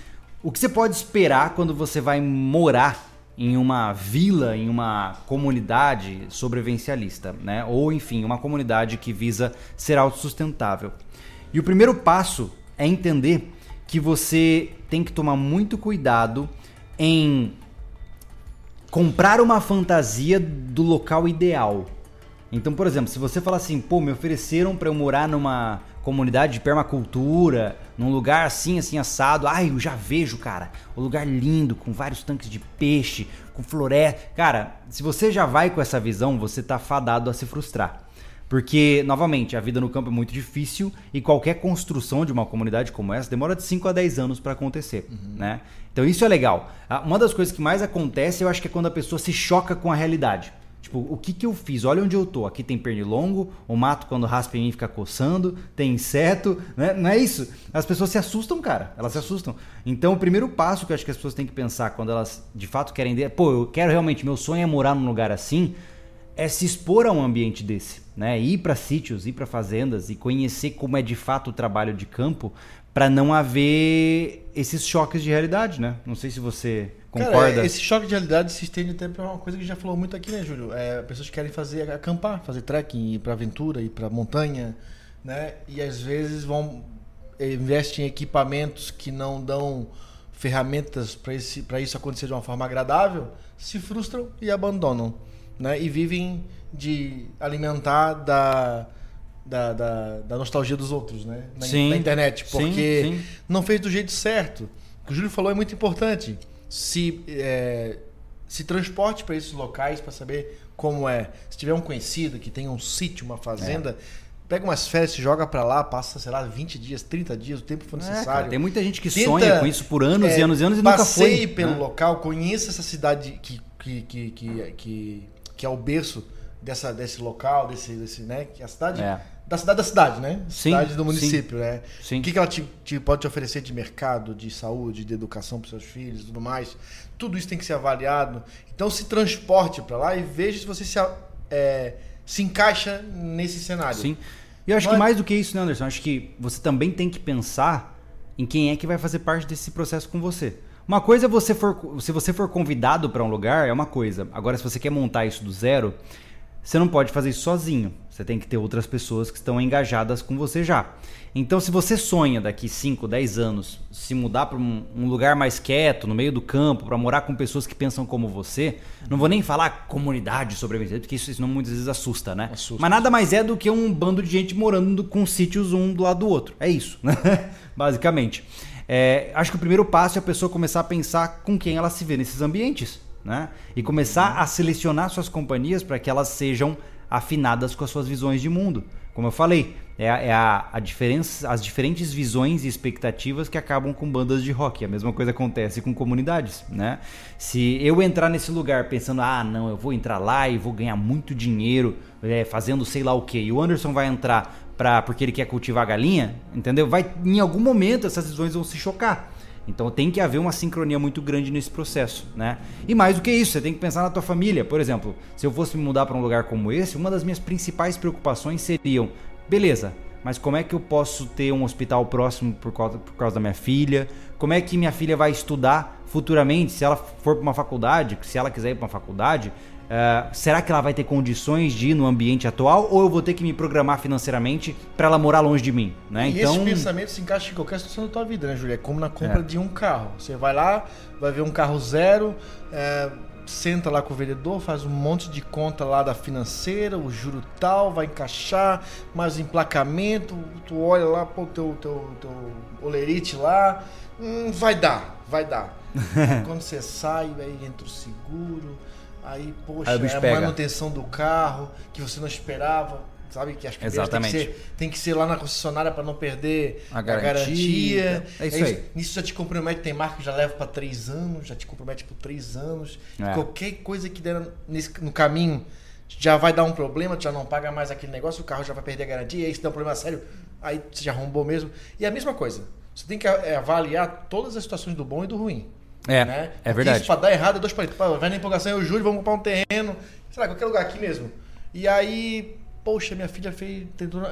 S1: o que você pode esperar quando você vai morar em uma vila, em uma comunidade sobrevivencialista, né? Ou enfim, uma comunidade que visa ser autossustentável. E o primeiro passo é entender que você tem que tomar muito cuidado em comprar uma fantasia do local ideal. Então, por exemplo, se você falar assim, pô, me ofereceram para eu morar numa comunidade de permacultura, num lugar assim, assim, assado. Ai, eu já vejo, cara. O um lugar lindo, com vários tanques de peixe, com floresta. Cara, se você já vai com essa visão, você tá fadado a se frustrar. Porque, novamente, a vida no campo é muito difícil e qualquer construção de uma comunidade como essa demora de 5 a 10 anos para acontecer, uhum. né? Então isso é legal. Ah, uma das coisas que mais acontece, eu acho que é quando a pessoa se choca com a realidade. Tipo, o que, que eu fiz? Olha onde eu tô. Aqui tem pernilongo, o mato quando raspa em mim fica coçando, tem inseto, né? Não é isso? As pessoas se assustam, cara. Elas se assustam. Então, o primeiro passo que eu acho que as pessoas têm que pensar quando elas de fato querem... Pô, eu quero realmente... Meu sonho é morar num lugar assim é se expor a um ambiente desse, né? Ir para sítios, ir para fazendas e conhecer como é de fato o trabalho de campo para não haver esses choques de realidade, né? Não sei se você concorda. Cara,
S2: esse choque de realidade se estende até para uma coisa que já falou muito aqui, né, Júlio? É, pessoas que querem fazer acampar, fazer trekking, ir para aventura, ir para montanha, né? E às vezes vão investem em equipamentos que não dão ferramentas para isso acontecer de uma forma agradável, se frustram e abandonam né? E vivem de alimentar da, da, da, da nostalgia dos outros, né? Na, sim, na internet. Porque sim, sim. não fez do jeito certo. O que o Júlio falou é muito importante. Se, é, se transporte para esses locais para saber como é. Se tiver um conhecido que tem um sítio, uma fazenda, é. Pega umas férias, se joga para lá, passa, sei lá, 20 dias, 30 dias, o tempo for necessário. É, cara,
S1: tem muita gente que Tenta, sonha com isso por anos é, e anos e anos e nunca foi.
S2: Passeie pelo né? local, conheça essa cidade que, que, que, que, que que é o berço dessa, desse local, desse, desse, né? Que é a cidade. Da cidade da cidade, né?
S1: Sim,
S2: cidade do município,
S1: sim,
S2: né? Sim. O que, que ela te, te, pode te oferecer de mercado, de saúde, de educação para seus filhos e tudo mais. Tudo isso tem que ser avaliado. Então se transporte para lá e veja se você se, é, se encaixa nesse cenário.
S1: Sim. E eu acho Mas... que mais do que isso, né, Anderson? Acho que você também tem que pensar em quem é que vai fazer parte desse processo com você. Uma coisa é você for, se você for convidado para um lugar, é uma coisa. Agora, se você quer montar isso do zero, você não pode fazer isso sozinho. Você tem que ter outras pessoas que estão engajadas com você já. Então, se você sonha daqui 5, 10 anos se mudar para um, um, lugar mais quieto, no meio do campo, para morar com pessoas que pensam como você, não vou nem falar comunidade sobrevivente, porque isso, isso não muitas vezes assusta, né? Assusta. Mas nada mais é do que um bando de gente morando com sítios um do lado do outro. É isso, né? Basicamente. É, acho que o primeiro passo é a pessoa começar a pensar com quem ela se vê nesses ambientes. Né? E começar a selecionar suas companhias para que elas sejam afinadas com as suas visões de mundo. Como eu falei, é, é a, a, diferença, as diferentes visões e expectativas que acabam com bandas de rock. A mesma coisa acontece com comunidades, né? Se eu entrar nesse lugar pensando, ah, não, eu vou entrar lá e vou ganhar muito dinheiro é, fazendo sei lá o que, e o Anderson vai entrar pra, porque ele quer cultivar galinha, entendeu? Vai, em algum momento essas visões vão se chocar. Então tem que haver uma sincronia muito grande nesse processo, né? E mais do que isso, você tem que pensar na tua família. Por exemplo, se eu fosse me mudar para um lugar como esse, uma das minhas principais preocupações seriam, beleza, mas como é que eu posso ter um hospital próximo por causa, por causa da minha filha? Como é que minha filha vai estudar futuramente, se ela for para uma faculdade, se ela quiser ir para uma faculdade? Uh, será que ela vai ter condições de ir no ambiente atual ou eu vou ter que me programar financeiramente para ela morar longe de mim? Né?
S2: E então... esse pensamento se encaixa em qualquer situação da tua vida, né, Julia? É como na compra é. de um carro. Você vai lá, vai ver um carro zero, é, senta lá com o vendedor, faz um monte de conta lá da financeira, o juro tal, vai encaixar, mais emplacamento, tu olha lá, pô, teu, teu, teu olerite lá, hum, vai dar, vai dar. Quando você sai, aí entra o seguro Aí, poxa, aí é a manutenção do carro que você não esperava. sabe? Que as
S1: primeiras Exatamente.
S2: Tem que, ser, tem que ser lá na concessionária para não perder a garantia. A garantia.
S1: É isso aí.
S2: Nisso já te compromete, tem marca que já leva para três anos, já te compromete por três anos. É. Qualquer coisa que der nesse, no caminho já vai dar um problema, já não paga mais aquele negócio, o carro já vai perder a garantia, aí se der um problema sério, aí você já arrombou mesmo. E a mesma coisa, você tem que é, avaliar todas as situações do bom e do ruim.
S1: É, né? é verdade. Isso
S2: pra dar errado é dois palitos. Vai na empolgação, eu juro, vamos comprar um terreno, sei lá, qualquer lugar aqui mesmo. E aí, poxa, minha filha fez, tentou,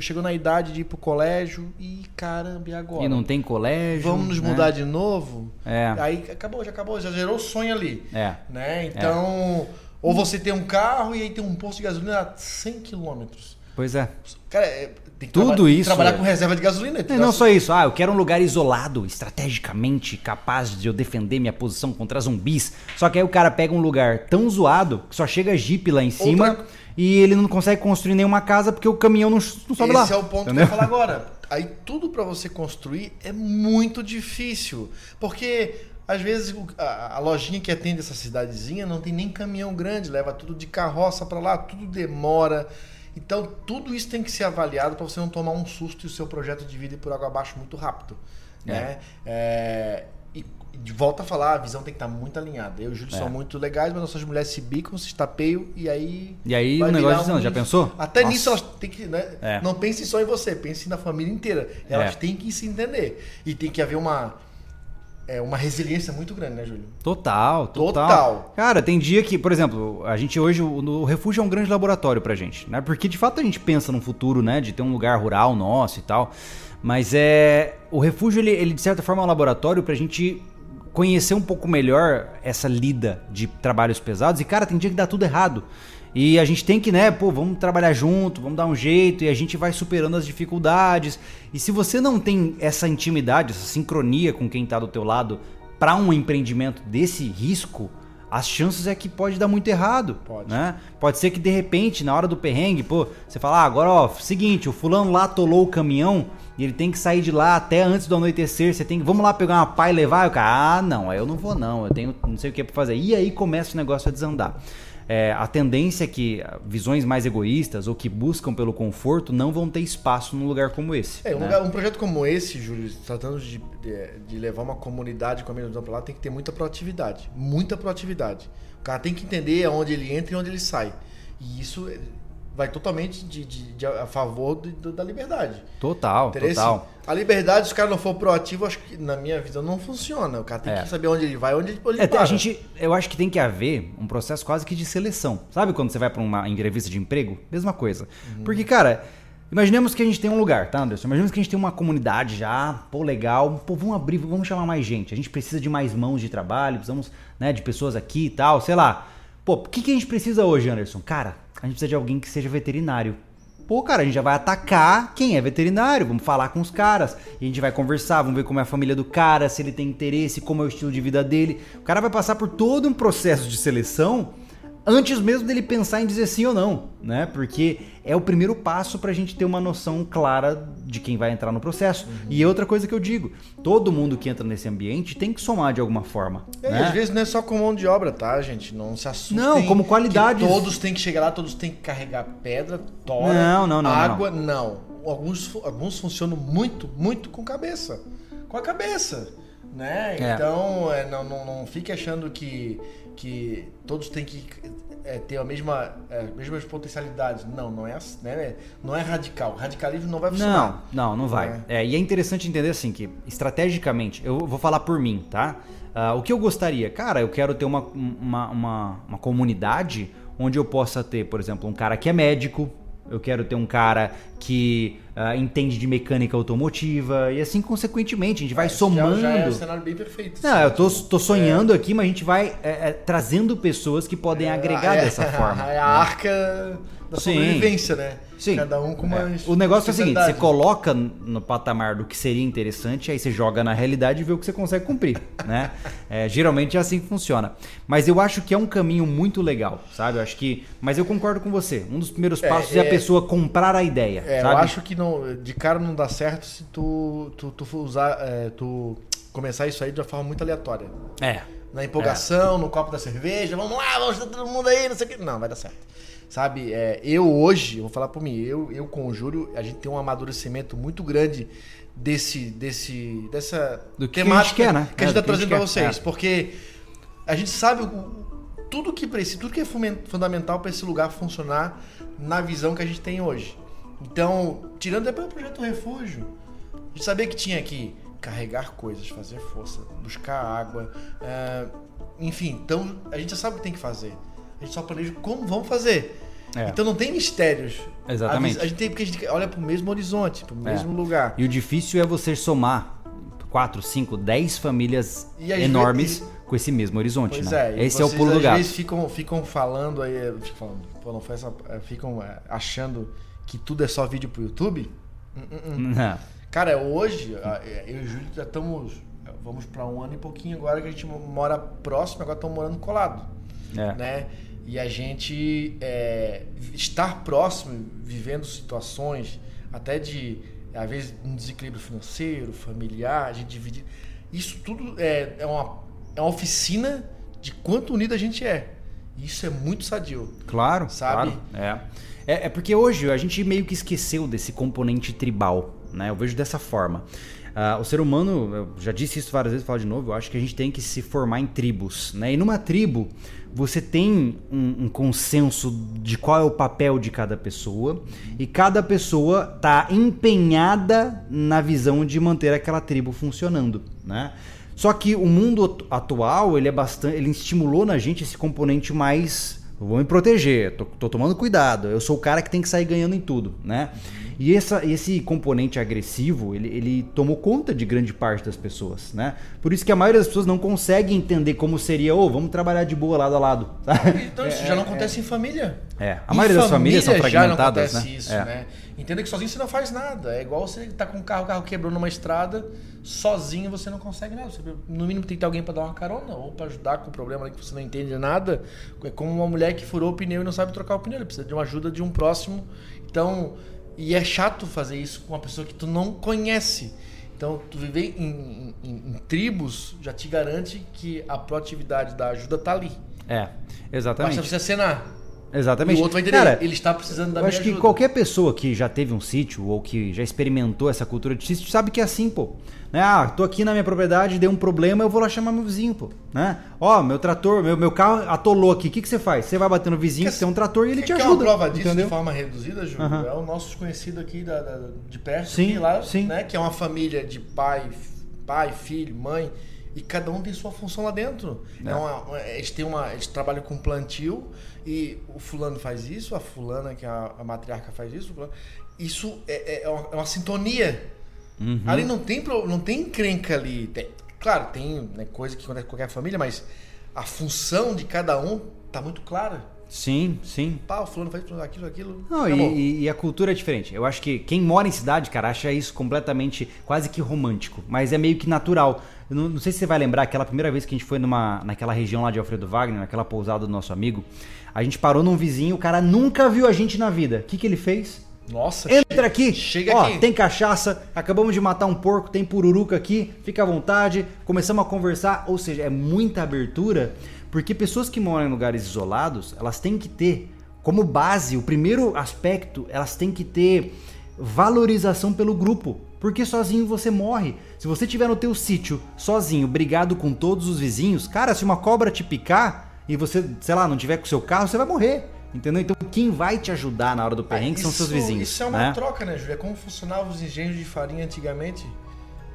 S2: chegou na idade de ir pro colégio e caramba, e agora?
S1: E não tem colégio.
S2: Vamos nos
S1: né?
S2: mudar de novo?
S1: É.
S2: Aí acabou, já acabou, já gerou o sonho ali.
S1: É.
S2: Né? Então, é. ou você tem um carro e aí tem um posto de gasolina a 100 quilômetros.
S1: Pois é.
S2: Cara, é,
S1: tem que Tudo isso.
S2: trabalhar com reserva de gasolina.
S1: Não, não só isso. Ah, eu quero um lugar isolado, estrategicamente capaz de eu defender minha posição contra zumbis. Só que aí o cara pega um lugar tão zoado que só chega Jeep lá em cima. Outra e ele não consegue construir nenhuma casa porque o caminhão não, não sobe
S2: Esse
S1: lá.
S2: Esse é o ponto entendeu? que eu ia falar agora. Aí tudo para você construir é muito difícil, porque às vezes a, a, lojinha que atende essa cidadezinha não tem nem caminhão grande, leva tudo de carroça para lá, tudo demora. Então tudo isso tem que ser avaliado para você não tomar um susto e o seu projeto de vida ir por água abaixo muito rápido. É. Né? É, de volta a falar, a visão tem que estar muito alinhada. Eu e o Júlio é. são muito legais, mas nossas mulheres se bicam, se estapeiam e aí.
S1: E aí o negócio um... já pensou?
S2: Até Nossa. nisso elas têm que. Né? É. Não pense só em você, pense na família inteira. Elas é. têm que se entender. E tem que haver uma. É uma resiliência muito grande, né, Júlio?
S1: Total, total. Total. Cara, tem dia que, por exemplo, a gente hoje, o, refúgio é um grande laboratório pra gente, né? Porque de fato a gente pensa no futuro, né? De ter um lugar rural nosso e tal. Mas é. O refúgio, ele, ele de certa forma é um laboratório pra gente conhecer um pouco melhor essa lida de trabalhos pesados. E, cara, tem dia que dá tudo errado. E a gente tem que, né, pô, vamos trabalhar junto, vamos dar um jeito e a gente vai superando as dificuldades. E se você não tem essa intimidade, essa sincronia com quem tá do teu lado para um empreendimento desse risco, as chances é que pode dar muito errado. Pode. Né? Pode ser que de repente, na hora do perrengue, pô, você fala, ah, agora, ó, seguinte, o fulano lá atolou o caminhão e ele tem que sair de lá até antes do anoitecer. Você tem que, vamos lá pegar uma pá e levar. E o cara, ah, não, aí eu não vou não, eu tenho não sei o que para fazer. E aí começa o negócio a desandar. É, a tendência é que visões mais egoístas ou que buscam pelo conforto não vão ter espaço num lugar como esse.
S2: É, um, né? lugar, um projeto como esse, Júlio, tratando de, de, levar uma comunidade com a mesma para lá, tem que ter muita proatividade. Muita proatividade. O cara tem que entender aonde ele entra e onde ele sai. E isso vai totalmente de, de, de a favor de, da liberdade.
S1: Total, Interesse? total.
S2: A liberdade, se o cara não for proativo, acho que na minha visão não funciona. O cara tem é. que saber onde ele vai, onde ele, onde
S1: é, A gente, eu acho que tem que haver um processo quase que de seleção. Sabe quando você vai para uma entrevista de emprego? Mesma coisa. Uhum. Porque, cara, imaginemos que a gente tem um lugar, tá, Anderson? Imaginemos que a gente tem uma comunidade já, pô, legal. Pô, vamos abrir, vamos chamar mais gente. A gente precisa de mais mãos de trabalho, precisamos, né, de pessoas aqui e tal, sei lá. Pô, o que, que a gente precisa hoje, Anderson? Cara, a gente precisa de alguém que seja veterinário. Pô, cara, a gente já vai atacar quem é veterinário, vamos falar com os caras, a gente vai conversar, vamos ver como é a família do cara, se ele tem interesse, como é o estilo de vida dele. O cara vai passar por todo um processo de seleção antes mesmo dele pensar em dizer sim ou não, né? Porque é o primeiro passo para a gente ter uma noção clara de quem vai entrar no processo. Uhum. E outra coisa que eu digo, todo mundo que entra nesse ambiente tem que somar de alguma forma.
S2: É, né? Às vezes não é só com mão de obra, tá, gente? Não se assustem.
S1: Não, como qualidade.
S2: Todos têm que chegar lá, todos têm que carregar pedra, tora,
S1: não, não, não,
S2: água, não. não. Alguns, alguns funcionam muito, muito com cabeça. Com a cabeça. Né? É. Então, é, não, não, não fique achando que que todos têm que é, ter a mesma, é, mesmas potencialidades. Não, não é, né? não é radical. Radicalismo não vai
S1: funcionar. Não, não, não vai. É. é. e é interessante entender assim que, estrategicamente, eu vou falar por mim, tá? Uh, o que eu gostaria? Cara, eu quero ter uma, uma, uma, uma comunidade onde eu possa ter, por exemplo, um cara que é médico, eu quero ter um cara que uh, entende de mecânica automotiva e assim consequentemente a gente vai é, somando. Já, já é
S2: um cenário bem perfeito.
S1: Não, eu tô, tô sonhando é. aqui, mas a gente vai é, é trazendo pessoas que podem é, agregar é, dessa forma.
S2: É a arca da Sim. sobrevivência, né?
S1: Sim.
S2: Cada um com uma. É.
S1: O negócio é o seguinte: você coloca no patamar do que seria interessante, aí você joga na realidade e vê o que você consegue cumprir. né? É, geralmente é assim que funciona. Mas eu acho que é um caminho muito legal, sabe? Eu acho que. Mas eu concordo com você. Um dos primeiros é, passos é, é a pessoa comprar a ideia.
S2: É, eu acho que não, de cara não dá certo se tu, tu, tu usar. É, tu começar isso aí de uma forma muito aleatória.
S1: É.
S2: na empolgação, é. no copo da cerveja, vamos lá, vamos todo mundo aí, não sei o que. Não, vai dar certo. Sabe, é, eu hoje, vou falar por mim, eu, eu com o Júlio, a gente tem um amadurecimento muito grande desse, desse, dessa
S1: Do que temática a gente quer, né?
S2: que a gente está é, trazendo para vocês. É. Porque a gente sabe o, tudo que precisa, tudo que é fundamental para esse lugar funcionar na visão que a gente tem hoje. Então, tirando depois o projeto Refúgio, a gente sabia que tinha que carregar coisas, fazer força, buscar água, uh, enfim. Então, a gente já sabe o que tem que fazer. A gente só planeja como vamos fazer. É. Então não tem mistérios.
S1: Exatamente.
S2: A, gente tem porque a gente olha para o mesmo horizonte, para o mesmo é. lugar.
S1: E o difícil é você somar 4, 5, 10 famílias enormes vezes, com esse mesmo horizonte, pois né?
S2: É, Esse é o pulo do gato. Às vezes ficam, ficam falando aí, falando, pô, não foi essa, é, ficam é, achando que tudo é só vídeo pro YouTube. Hum, hum, hum. Cara, hoje, eu e o Júlio já estamos. Vamos para um ano e pouquinho agora que a gente mora próximo, agora estamos morando colado. É. Né? E a gente é, estar próximo, vivendo situações até de, às vezes, um desequilíbrio financeiro, familiar, a gente dividir. Isso tudo é, é, uma, é uma oficina de quanto unido a gente é. Isso é muito sadio.
S1: Claro, sabe? Claro, é. é. É porque hoje a gente meio que esqueceu desse componente tribal, né? Eu vejo dessa forma. Uh, o ser humano, eu já disse isso várias vezes, falo de novo, eu acho que a gente tem que se formar em tribos, né? E numa tribo, você tem um, um, consenso de qual é o papel de cada pessoa e cada pessoa está empenhada na visão de manter aquela tribo funcionando, né? Só que o mundo atual ele é bastante, ele estimulou na gente esse componente mais vou me proteger, tô, tô tomando cuidado, eu sou o cara que tem que sair ganhando em tudo, né? E essa, esse componente agressivo, ele, ele tomou conta de grande parte das pessoas, né? Por isso que a maioria das pessoas não consegue entender como seria, ô, oh, vamos trabalhar de boa lado a lado.
S2: Então isso é, já não acontece é, em família.
S1: É, a maioria das famílias são fragmentadas, já não acontece
S2: né? isso, é. né? Entenda que sozinho você não faz nada. É igual você tá com um carro, o carro quebrou numa estrada, sozinho você não consegue nada. Você, no mínimo tem que ter alguém para dar uma carona ou para ajudar com o problema que você não entende nada. É como uma mulher que furou o pneu e não sabe trocar o pneu, ele precisa de uma ajuda de um próximo. Então, e é chato fazer isso com uma pessoa que tu não conhece. Então, tu viver em, em, em tribos já te garante que a proatividade da ajuda tá ali.
S1: É, exatamente.
S2: Basta você acenar.
S1: Exatamente.
S2: E o outro vai entender, Cara, ele está precisando da
S1: eu acho que qualquer pessoa que já teve um sítio ou que já experimentou essa cultura de sítio sabe que é assim, pô. Né? Ah, tô aqui na minha propriedade, deu um problema, eu vou lá chamar meu vizinho, pô. Né? Ó, meu trator, meu, meu carro atolou aqui. O que, que você faz? Você vai bater no vizinho, que tem um trator e ele te ajuda. uma
S2: prova disso entendeu? de forma reduzida, Júlio, uhum. é o nosso desconhecido aqui da, da, de perto,
S1: sim,
S2: aqui, lá,
S1: sim.
S2: né? Que é uma família de pai, pai, filho, mãe e cada um tem sua função lá dentro. É. é uma, eles, têm uma, eles trabalham com plantio e o fulano faz isso, a fulana, que é a, a matriarca, faz isso. Isso é, é, é, uma, é uma, sintonia. Uhum. Ali não tem, não tem encrenca ali. Tem, claro, tem né, coisa que acontece com qualquer família, mas a função de cada um tá muito clara.
S1: Sim, sim.
S2: Pá, o fulano faz aquilo, aquilo.
S1: Não, e, e, a cultura é diferente. Eu acho que quem mora em cidade, cara, acha isso completamente quase que romântico. Mas é meio que natural. Não, não, sei se você vai lembrar aquela primeira vez que a gente foi numa, naquela região lá de Alfredo Wagner, naquela pousada do nosso amigo. A gente parou num vizinho, o cara nunca viu a gente na vida. O que, que ele fez?
S2: Nossa,
S1: Entra chega, aqui. Chega Ó, aqui. Tem cachaça, acabamos de matar um porco, tem pururuca aqui, fica à vontade. Começamos a conversar, ou seja, é muita abertura, porque pessoas que moram em lugares isolados, elas têm que ter como base, o primeiro aspecto, elas têm que ter valorização pelo grupo. Porque sozinho você morre. Se você tiver no teu sítio, sozinho, brigado com todos os vizinhos, cara, se uma cobra te picar e você, sei lá, não tiver com o seu carro, você vai morrer. Entendeu? Então quem vai te ajudar na hora do perrengue são seus vizinhos.
S2: Isso é uma né? troca, né, Júlia? É como funcionavam os engenhos de farinha antigamente.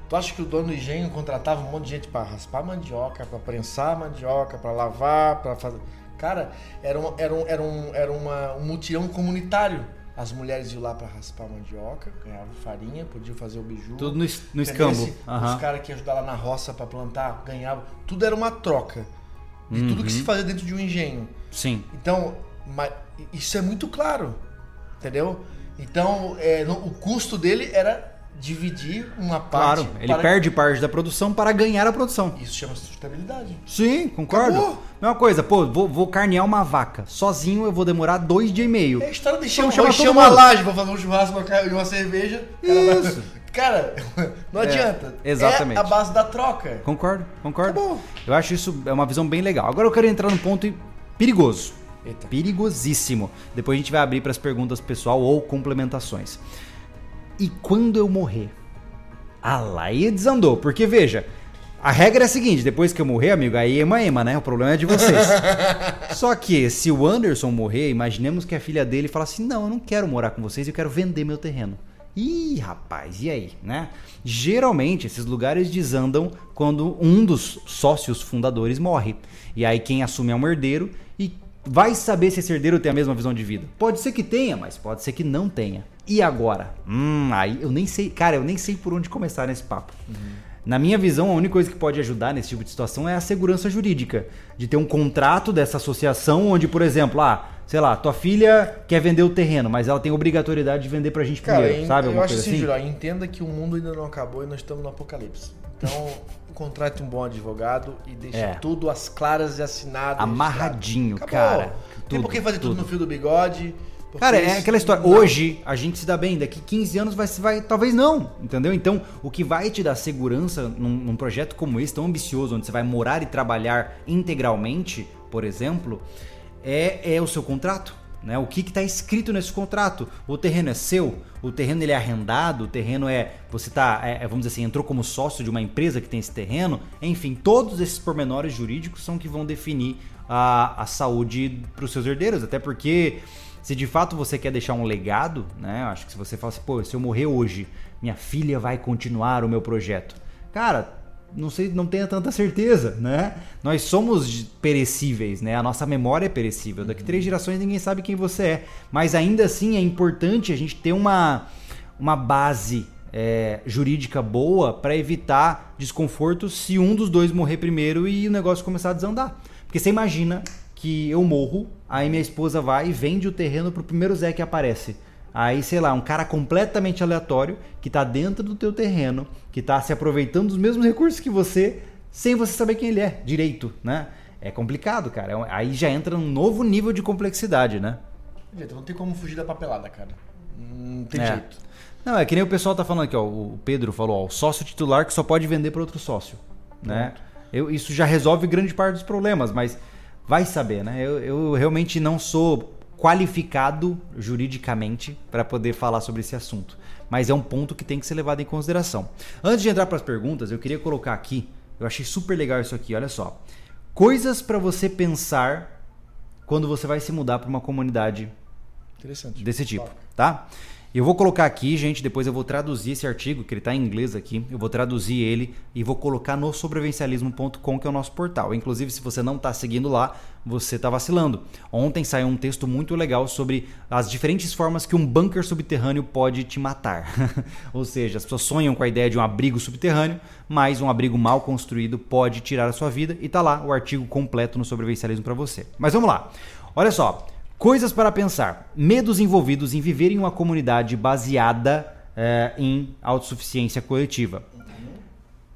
S2: Tu acha que o dono do engenho contratava um monte de gente para raspar mandioca, para prensar mandioca, para lavar, para fazer. Cara, era, um, era, um, era, um, era uma, um mutirão comunitário. As mulheres iam lá para raspar mandioca, ganhavam farinha, podiam fazer o biju.
S1: Tudo no, no escambo.
S2: Uhum. Os caras que ajudar lá na roça para plantar, ganhavam. Tudo era uma troca de uhum. tudo que se uhum. fazia dentro de um engenho.
S1: Sim.
S2: Então, isso é muito claro, entendeu? Então, é, o custo dele era dividir uma parte.
S1: Claro, ele perde parte da produção para ganhar a produção.
S2: Isso chama sustentabilidade.
S1: Não concordo. Acabou. Mesma coisa, pô, vou, vou carnear uma vaca. Sozinho eu vou demorar dois dias e meio.
S2: É a história de chama, chama, chama uma laje pra fazer um churrasco e uma cerveja.
S1: Isso.
S2: Cara, não é, adianta.
S1: Exatamente.
S2: É a base da troca.
S1: Concordo, concordo. Acabou. Eu acho isso é uma visão bem legal. Agora eu quero entrar num ponto perigoso. Eita. Perigosíssimo. Depois a gente vai abrir para as perguntas pessoal ou complementações. E quando eu morrer? Ah lá, aí desandou. Porque veja, a regra é a seguinte: depois que eu morrer, amigo, aí ema ema, né? O problema é de vocês. Só que se o Anderson morrer, imaginemos que a filha dele fala assim: não, eu não quero morar com vocês, eu quero vender meu terreno. Ih, rapaz, e aí, né? Geralmente esses lugares desandam quando um dos sócios fundadores morre. E aí quem assume é um herdeiro e vai saber se esse herdeiro tem a mesma visão de vida. Pode ser que tenha, mas pode ser que não tenha. E agora? Hum, aí eu nem sei, cara, eu nem sei por onde começar nesse papo. Uhum. Na minha visão, a única coisa que pode ajudar nesse tipo de situação é a segurança jurídica. De ter um contrato dessa associação onde, por exemplo, ah, sei lá, tua filha quer vender o terreno, mas ela tem obrigatoriedade de vender pra gente Cara, primeiro, sabe?
S2: Eu acho assim, assim? entenda que o mundo ainda não acabou e nós estamos no apocalipse. Então, contrate um bom advogado e deixe é. tudo às claras e assinado.
S1: Amarradinho, cara.
S2: Tem por que fazer tudo. tudo no fio do bigode.
S1: Cara, é aquela história. Não. Hoje a gente se dá bem, daqui 15 anos vai, vai. Talvez não, entendeu? Então, o que vai te dar segurança num, num projeto como esse, tão ambicioso, onde você vai morar e trabalhar integralmente, por exemplo, é, é o seu contrato. Né? O que está escrito nesse contrato? O terreno é seu? O terreno ele é arrendado? O terreno é. Você tá, é, é, vamos dizer assim, entrou como sócio de uma empresa que tem esse terreno? Enfim, todos esses pormenores jurídicos são que vão definir a, a saúde para os seus herdeiros. Até porque se de fato você quer deixar um legado, né? Acho que se você fala assim, pô, se eu morrer hoje, minha filha vai continuar o meu projeto. Cara, não sei, não tenha tanta certeza, né? Nós somos perecíveis, né? A nossa memória é perecível. Daqui três gerações ninguém sabe quem você é. Mas ainda assim é importante a gente ter uma, uma base é, jurídica boa para evitar desconforto se um dos dois morrer primeiro e o negócio começar a desandar. Porque você imagina que eu morro, aí minha esposa vai e vende o terreno pro primeiro Zé que aparece. Aí, sei lá, um cara completamente aleatório que tá dentro do teu terreno, que tá se aproveitando dos mesmos recursos que você, sem você saber quem ele é, direito, né? É complicado, cara. É aí já entra um novo nível de complexidade, né?
S2: Não tem como fugir da papelada, cara. Não tem é. jeito.
S1: Não, é que nem o pessoal tá falando aqui, ó. O Pedro falou, ó, o sócio titular que só pode vender para outro sócio, né? Eu, isso já resolve grande parte dos problemas, mas Vai saber, né? Eu, eu realmente não sou qualificado juridicamente para poder falar sobre esse assunto, mas é um ponto que tem que ser levado em consideração. Antes de entrar para as perguntas, eu queria colocar aqui, eu achei super legal isso aqui, olha só. Coisas para você pensar quando você vai se mudar para uma comunidade desse tipo, tá? Eu vou colocar aqui, gente, depois eu vou traduzir esse artigo, que ele está em inglês aqui. Eu vou traduzir ele e vou colocar no sobrevivencialismo.com, que é o nosso portal. Inclusive, se você não está seguindo lá, você está vacilando. Ontem saiu um texto muito legal sobre as diferentes formas que um bunker subterrâneo pode te matar. Ou seja, as pessoas sonham com a ideia de um abrigo subterrâneo, mas um abrigo mal construído pode tirar a sua vida. E tá lá o artigo completo no sobrevivencialismo para você. Mas vamos lá. Olha só. Coisas para pensar. Medos envolvidos em viver em uma comunidade baseada é, em autossuficiência coletiva.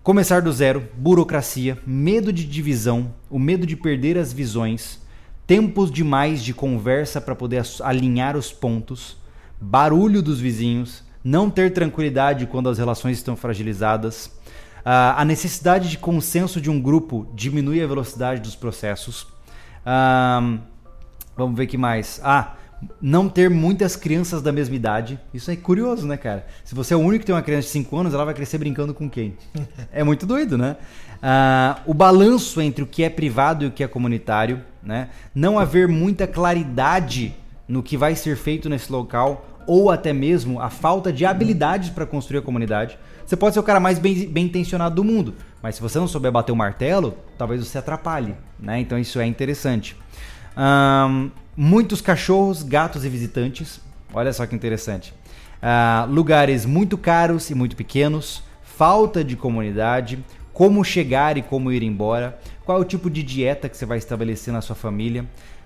S1: Começar do zero, burocracia, medo de divisão, o medo de perder as visões, tempos demais de conversa para poder alinhar os pontos, barulho dos vizinhos, não ter tranquilidade quando as relações estão fragilizadas, a necessidade de consenso de um grupo diminui a velocidade dos processos. Vamos ver que mais. Ah, não ter muitas crianças da mesma idade. Isso é curioso, né, cara? Se você é o único que tem uma criança de 5 anos, ela vai crescer brincando com quem? É muito doido, né? Ah, o balanço entre o que é privado e o que é comunitário, né? Não haver muita claridade no que vai ser feito nesse local ou até mesmo a falta de habilidades para construir a comunidade. Você pode ser o cara mais bem, bem intencionado do mundo, mas se você não souber bater o martelo, talvez você atrapalhe, né? Então isso é interessante. Um, muitos cachorros, gatos e visitantes. Olha só que interessante. Uh, lugares muito caros e muito pequenos. Falta de comunidade. Como chegar e como ir embora. Qual é o tipo de dieta que você vai estabelecer na sua família.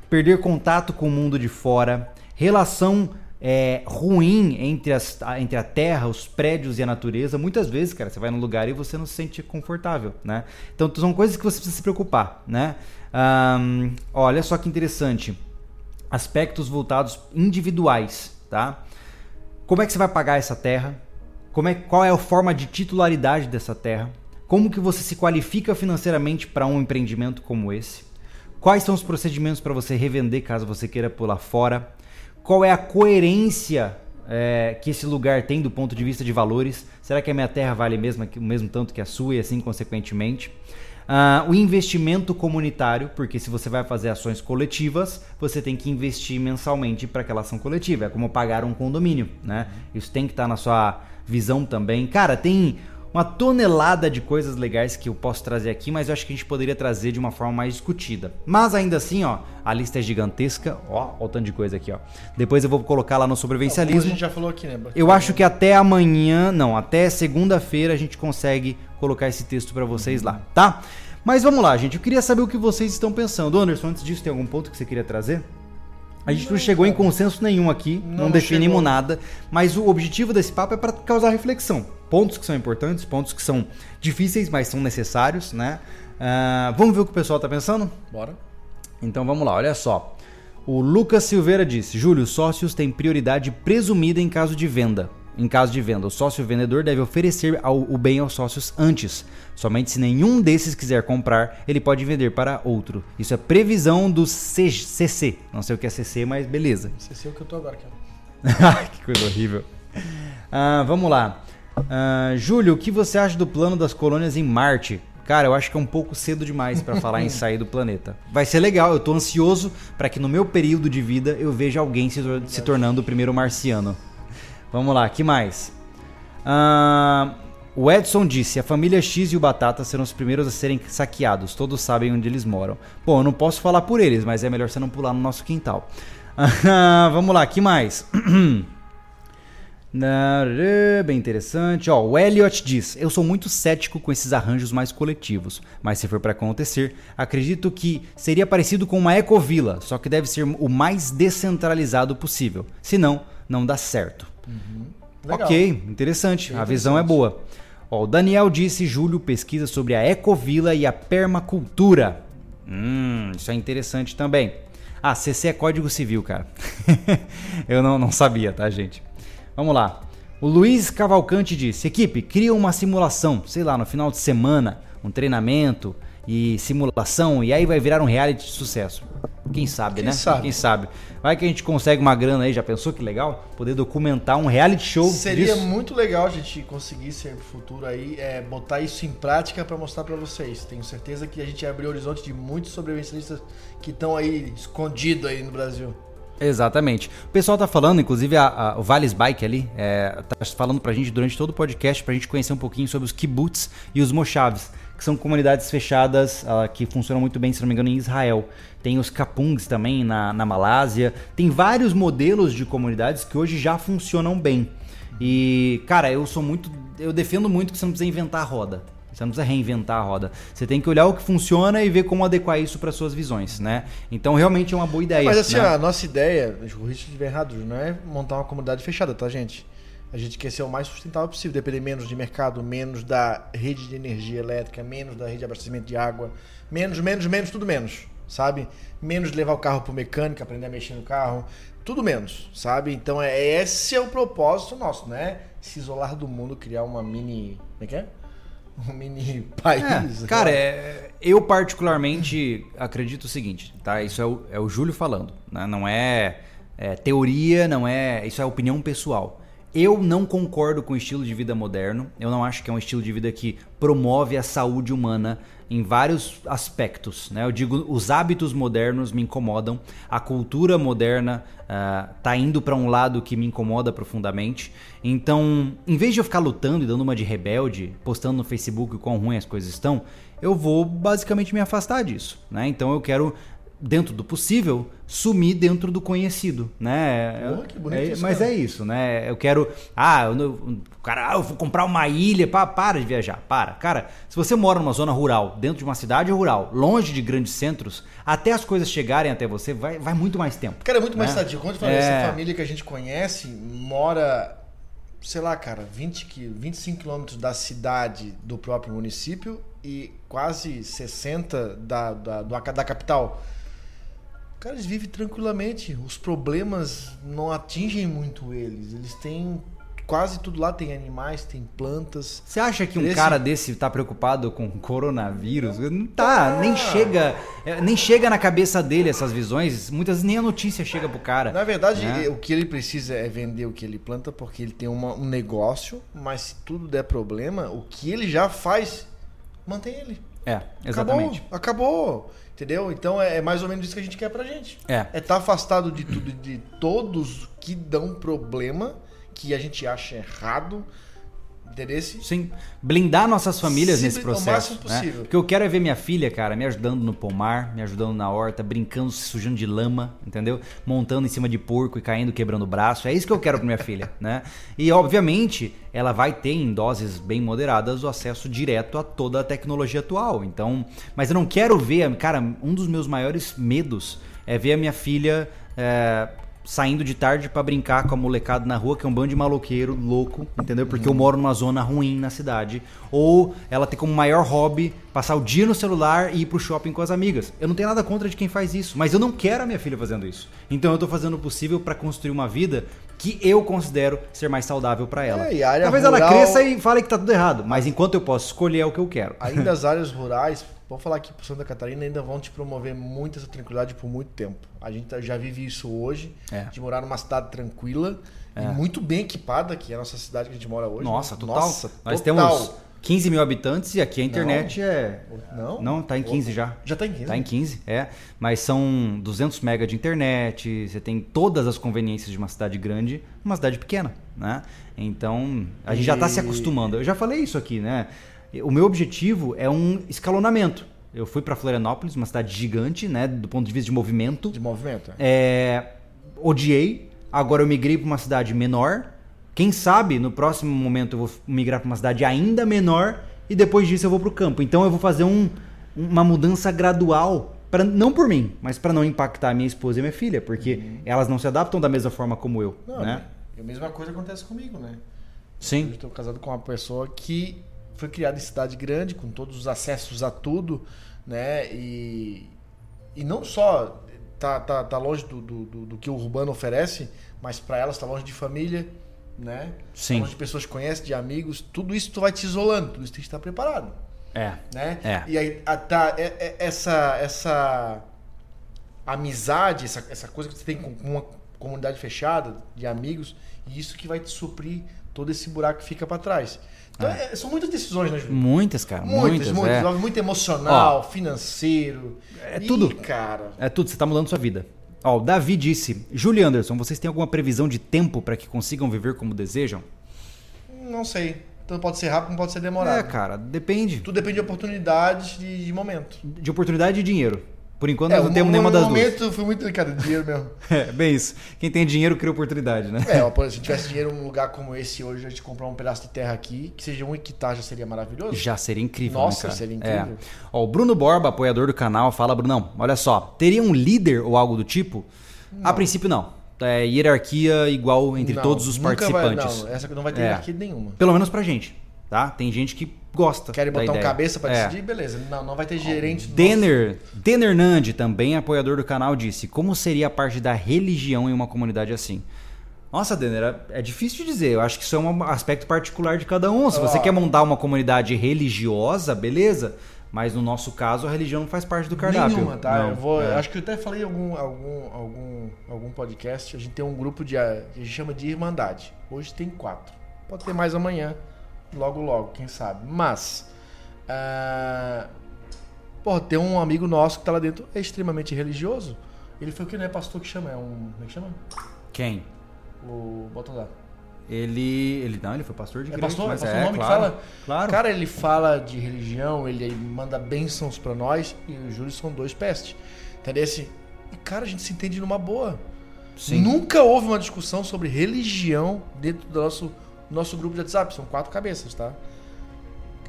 S1: Perder contato com o mundo de fora. Relação é, ruim entre, as, entre a terra, os prédios e a natureza. Muitas vezes, cara, você vai num lugar e você não se sente confortável, né? Então são coisas que você precisa se preocupar, né? Um, olha só que interessante. Aspectos voltados individuais, tá? Como é que você vai pagar essa terra? como é, qual é a forma de titularidade dessa terra, como que você se qualifica financeiramente para um empreendimento como esse, quais são os procedimentos para você revender caso você queira pular fora, qual é a coerência é, que esse lugar tem do ponto de vista de valores, será que a minha terra vale mesmo, o mesmo tanto que a sua e assim consequentemente. Uh, o investimento comunitário, porque se você vai fazer ações coletivas, você tem que investir mensalmente para aquela ação coletiva. É como pagar um condomínio, né? Isso tem que estar tá na sua visão também. Cara, tem uma tonelada de coisas legais que eu posso trazer aqui, mas eu acho que a gente poderia trazer de uma forma mais discutida. Mas ainda assim, ó, a lista é gigantesca. Ó, ó o tanto de coisa aqui, ó. Depois eu vou colocar lá no sobrevivencialismo. a
S2: gente já falou aqui, né?
S1: Eu acho que até amanhã, não, até segunda-feira a gente consegue colocar esse texto para vocês lá, tá? Mas vamos lá, gente. Eu queria saber o que vocês estão pensando. Anderson, antes disso, tem algum ponto que você queria trazer? A gente não, chegou em consenso nenhum aqui, não, não definimos chegou. nada, mas o objetivo desse papo é para causar reflexão. Pontos que são importantes, pontos que são difíceis, mas são necessários, né? Uh, vamos ver o que o pessoal tá pensando?
S2: Bora.
S1: Então vamos lá, olha só. O Lucas Silveira disse: Júlio, sócios têm prioridade presumida em caso de venda. Em caso de venda, o sócio vendedor deve oferecer o bem aos sócios antes. Somente se nenhum desses quiser comprar, ele pode vender para outro. Isso é previsão do CC. Não sei o que é CC, mas beleza.
S2: CC é o que eu tô agora,
S1: cara. que coisa horrível. Ah, vamos lá. Ah, Júlio, o que você acha do plano das colônias em Marte? Cara, eu acho que é um pouco cedo demais para falar em sair do planeta. Vai ser legal, eu tô ansioso para que no meu período de vida eu veja alguém se, se tornando o primeiro marciano. Vamos lá, que mais? O Edson disse: a família X e o Batata serão os primeiros a serem saqueados. Todos sabem onde eles moram. Bom, eu não posso falar por eles, mas é melhor você não pular no nosso quintal. Vamos lá, que mais? Bem interessante. Ó, o Elliot diz: Eu sou muito cético com esses arranjos mais coletivos, mas se for para acontecer, acredito que seria parecido com uma ecovila, só que deve ser o mais descentralizado possível. Senão, não dá certo. Uhum. Ok, interessante. Bem a visão é boa. Ó, o Daniel disse: Júlio pesquisa sobre a ecovila e a permacultura. Hum, isso é interessante também. Ah, CC é Código Civil, cara. Eu não, não sabia, tá, gente? Vamos lá. O Luiz Cavalcante disse: Equipe, cria uma simulação, sei lá, no final de semana, um treinamento e simulação, e aí vai virar um reality de sucesso. Quem sabe,
S2: Quem
S1: né?
S2: Sabe.
S1: Quem sabe. Vai que a gente consegue uma grana aí, já pensou que legal? Poder documentar um reality show.
S2: Seria disso. muito legal a gente conseguir ser no futuro aí, é, botar isso em prática para mostrar para vocês. Tenho certeza que a gente abriu o horizonte de muitos sobrevivencialistas que estão aí escondidos aí no Brasil.
S1: Exatamente. O pessoal tá falando, inclusive a, a, o Vales Bike ali, é, tá falando pra gente durante todo o podcast pra gente conhecer um pouquinho sobre os kibbutz e os moshavs que são comunidades fechadas uh, que funcionam muito bem, se não me engano, em Israel. Tem os kapungs também na, na Malásia. Tem vários modelos de comunidades que hoje já funcionam bem. E, cara, eu sou muito. Eu defendo muito que você não precisa inventar a roda. Você não precisa reinventar a roda. Você tem que olhar o que funciona e ver como adequar isso para suas visões, né? Então realmente é uma boa ideia.
S2: Mas assim,
S1: né?
S2: a nossa ideia, o de estiver errado, não é montar uma comunidade fechada, tá, gente? A gente quer ser o mais sustentável possível, depender menos de mercado, menos da rede de energia elétrica, menos da rede de abastecimento de água, menos, menos, menos, tudo menos, sabe? Menos levar o carro para o mecânico, aprender a mexer no carro, tudo menos, sabe? Então é esse é o propósito nosso, né? Se isolar do mundo, criar uma mini, como é que é? Um mini país.
S1: É, cara, é, eu particularmente acredito o seguinte, tá? Isso é o, é o Júlio falando, né? Não é, é teoria, não é, isso é opinião pessoal. Eu não concordo com o estilo de vida moderno. Eu não acho que é um estilo de vida que promove a saúde humana em vários aspectos. Né? Eu digo, os hábitos modernos me incomodam, a cultura moderna uh, tá indo para um lado que me incomoda profundamente. Então, em vez de eu ficar lutando e dando uma de rebelde, postando no Facebook o quão ruim as coisas estão, eu vou basicamente me afastar disso. Né? Então, eu quero dentro do possível, sumir dentro do conhecido, né?
S2: Que bonito
S1: é, isso, mas cara. é isso, né? Eu quero, ah, eu, cara, ah, eu vou comprar uma ilha, para, para de viajar, para. Cara, se você mora numa zona rural, dentro de uma cidade rural, longe de grandes centros, até as coisas chegarem até você, vai, vai muito mais tempo.
S2: Cara, é muito mais né? sadio. Quando eu falei, é... essa família que a gente conhece mora sei lá, cara, 20, 25 quilômetros da cidade do próprio município e quase 60 da, da, da capital. Cara, eles vivem tranquilamente. Os problemas não atingem muito eles. Eles têm quase tudo lá tem animais, tem plantas.
S1: Você acha que um Esse... cara desse tá preocupado com coronavírus? Não tá, ah. nem chega, é, nem chega na cabeça dele essas visões. Muitas nem a notícia chega pro cara.
S2: Na verdade, né? o que ele precisa é vender o que ele planta porque ele tem uma, um negócio, mas se tudo der problema, o que ele já faz, mantém ele.
S1: É, exatamente.
S2: Acabou. acabou. Entendeu? Então é, é, mais ou menos isso que a gente quer pra gente.
S1: É.
S2: É estar tá afastado de tudo, de todos que dão problema, que a gente acha errado. Entendeu?
S1: Sim. Blindar nossas famílias nesse processo. O máximo né? possível. Né? O que eu quero é ver minha filha, cara, me ajudando no pomar, me ajudando na horta, brincando, se sujando de lama, entendeu? Montando em cima de porco e caindo, quebrando o braço. É isso que eu quero pra minha filha, né? E, obviamente, ela vai ter em doses bem moderadas o acesso direto a toda a tecnologia atual. Então, mas eu não quero ver, cara, um dos meus maiores medos é ver a minha filha é, saindo de tarde para brincar com a molecada na rua, que é um bando de maloqueiro louco, entendeu? Porque eu moro numa zona ruim na cidade. Ou ela tem como maior hobby passar o dia no celular e ir pro shopping com as amigas. Eu não tenho nada contra de quem faz isso, mas eu não quero a minha filha fazendo isso. Então eu tô fazendo o possível para construir uma vida que eu considero ser mais saudável para ela.
S2: É,
S1: Talvez
S2: rural...
S1: ela cresça e fale que tá tudo errado, mas enquanto eu posso escolher é o que eu quero.
S2: Ainda as áreas rurais, vou falar aqui pro Santa Catarina, ainda vão te promover muito essa tranquilidade por muito tempo. A gente tá, já vive isso hoje, é. de morar numa cidade tranquila é. e muito bem equipada, que é a nossa cidade que a gente mora hoje.
S1: Nossa, total. Nossa, Nós total. temos 15 mil habitantes e aqui a internet
S2: não,
S1: é.
S2: Não?
S1: Não, tá em 15 já.
S2: Já tá em 15?
S1: Tá em 15, é. Mas são 200 mega de internet, você tem todas as conveniências de uma cidade grande, uma cidade pequena, né? Então, a gente e... já tá se acostumando. Eu já falei isso aqui, né? O meu objetivo é um escalonamento. Eu fui para Florianópolis, uma cidade gigante, né? Do ponto de vista de movimento.
S2: De movimento.
S1: É. é odiei. Agora eu migrei para uma cidade menor quem sabe no próximo momento eu vou migrar para uma cidade ainda menor e depois disso eu vou para o campo. Então eu vou fazer um, uma mudança gradual, pra, não por mim, mas para não impactar minha esposa e minha filha, porque uhum. elas não se adaptam da mesma forma como eu. Não, né?
S2: A mesma coisa acontece comigo, né?
S1: Sim.
S2: Eu estou casado com uma pessoa que foi criada em cidade grande, com todos os acessos a tudo, né? E, e não só tá, tá, tá longe do, do, do, que o urbano oferece, mas para elas está longe de família né?
S1: Sim.
S2: Onde pessoas conhecem, de amigos, tudo isso tu vai te isolando, tudo isso tem que estar preparado.
S1: É.
S2: Né?
S1: É.
S2: E aí a, tá, é, é, essa, essa amizade, essa, essa coisa que você tem com uma comunidade fechada de amigos, e isso que vai te suprir todo esse buraco que fica para trás. Então, é. é. são muitas decisões, né, Júlio?
S1: Muitas, cara. Muitas, muitas.
S2: muitas é. Muito emocional, Ó, financeiro.
S1: É tudo.
S2: cara.
S1: É tudo. Você está mudando sua vida. Ó, o Davi disse: Julie Anderson, vocês têm alguma previsão de tempo para que consigam viver como desejam?
S2: Não sei. Então pode ser rápido, pode ser demorado.
S1: É, cara, depende.
S2: Tudo depende de oportunidades de, de momento.
S1: De oportunidade e dinheiro. Por enquanto, é, nós não temos nenhuma das duas. No
S2: momento, foi muito delicado. Dinheiro mesmo.
S1: é, bem isso. Quem tem dinheiro cria oportunidade, né?
S2: É, ó, se tivesse dinheiro num lugar como esse hoje, a gente comprar um pedaço de terra aqui, que seja um hectare, já seria maravilhoso.
S1: Já seria incrível,
S2: Nossa,
S1: né,
S2: seria incrível. É.
S1: Ó, o Bruno Borba, apoiador do canal, fala, Brunão, olha só, teria um líder ou algo do tipo? Não. A princípio, não. É hierarquia igual entre não, todos os participantes.
S2: Vai, não, essa não vai ter é. hierarquia nenhuma.
S1: Pelo menos pra gente. Tá? Tem gente que gosta.
S2: Querem botar
S1: um
S2: cabeça para é. decidir? Beleza. Não, não vai ter gerente.
S1: Denner, Denner Nandi, também apoiador do canal, disse: Como seria a parte da religião em uma comunidade assim? Nossa, Denner, é, é difícil de dizer. Eu acho que isso é um aspecto particular de cada um. Se você quer montar uma comunidade religiosa, beleza. Mas no nosso caso, a religião não faz parte do cardápio.
S2: Nenhuma, tá? Não, eu vou, é. Acho que eu até falei em algum, algum, algum, algum podcast. A gente tem um grupo de. A gente chama de Irmandade. Hoje tem quatro. Pode ter mais amanhã. Logo, logo, quem sabe. Mas. Uh, porra, tem um amigo nosso que tá lá dentro, é extremamente religioso. Ele foi o que, né? Pastor que chama? É um. Como é que chama?
S1: Quem?
S2: O. Lá.
S1: Ele, ele não, ele foi pastor de
S2: é igreja. É pastor,
S1: mas
S2: é pastor
S1: é,
S2: nome
S1: claro,
S2: que fala.
S1: Claro.
S2: Cara, ele fala de religião, ele manda bênçãos para nós e o Júlio são dois pestes. Entendeu? E cara, a gente se entende numa boa.
S1: Sim.
S2: Nunca houve uma discussão sobre religião dentro do nosso, nosso grupo de WhatsApp. São quatro cabeças, tá?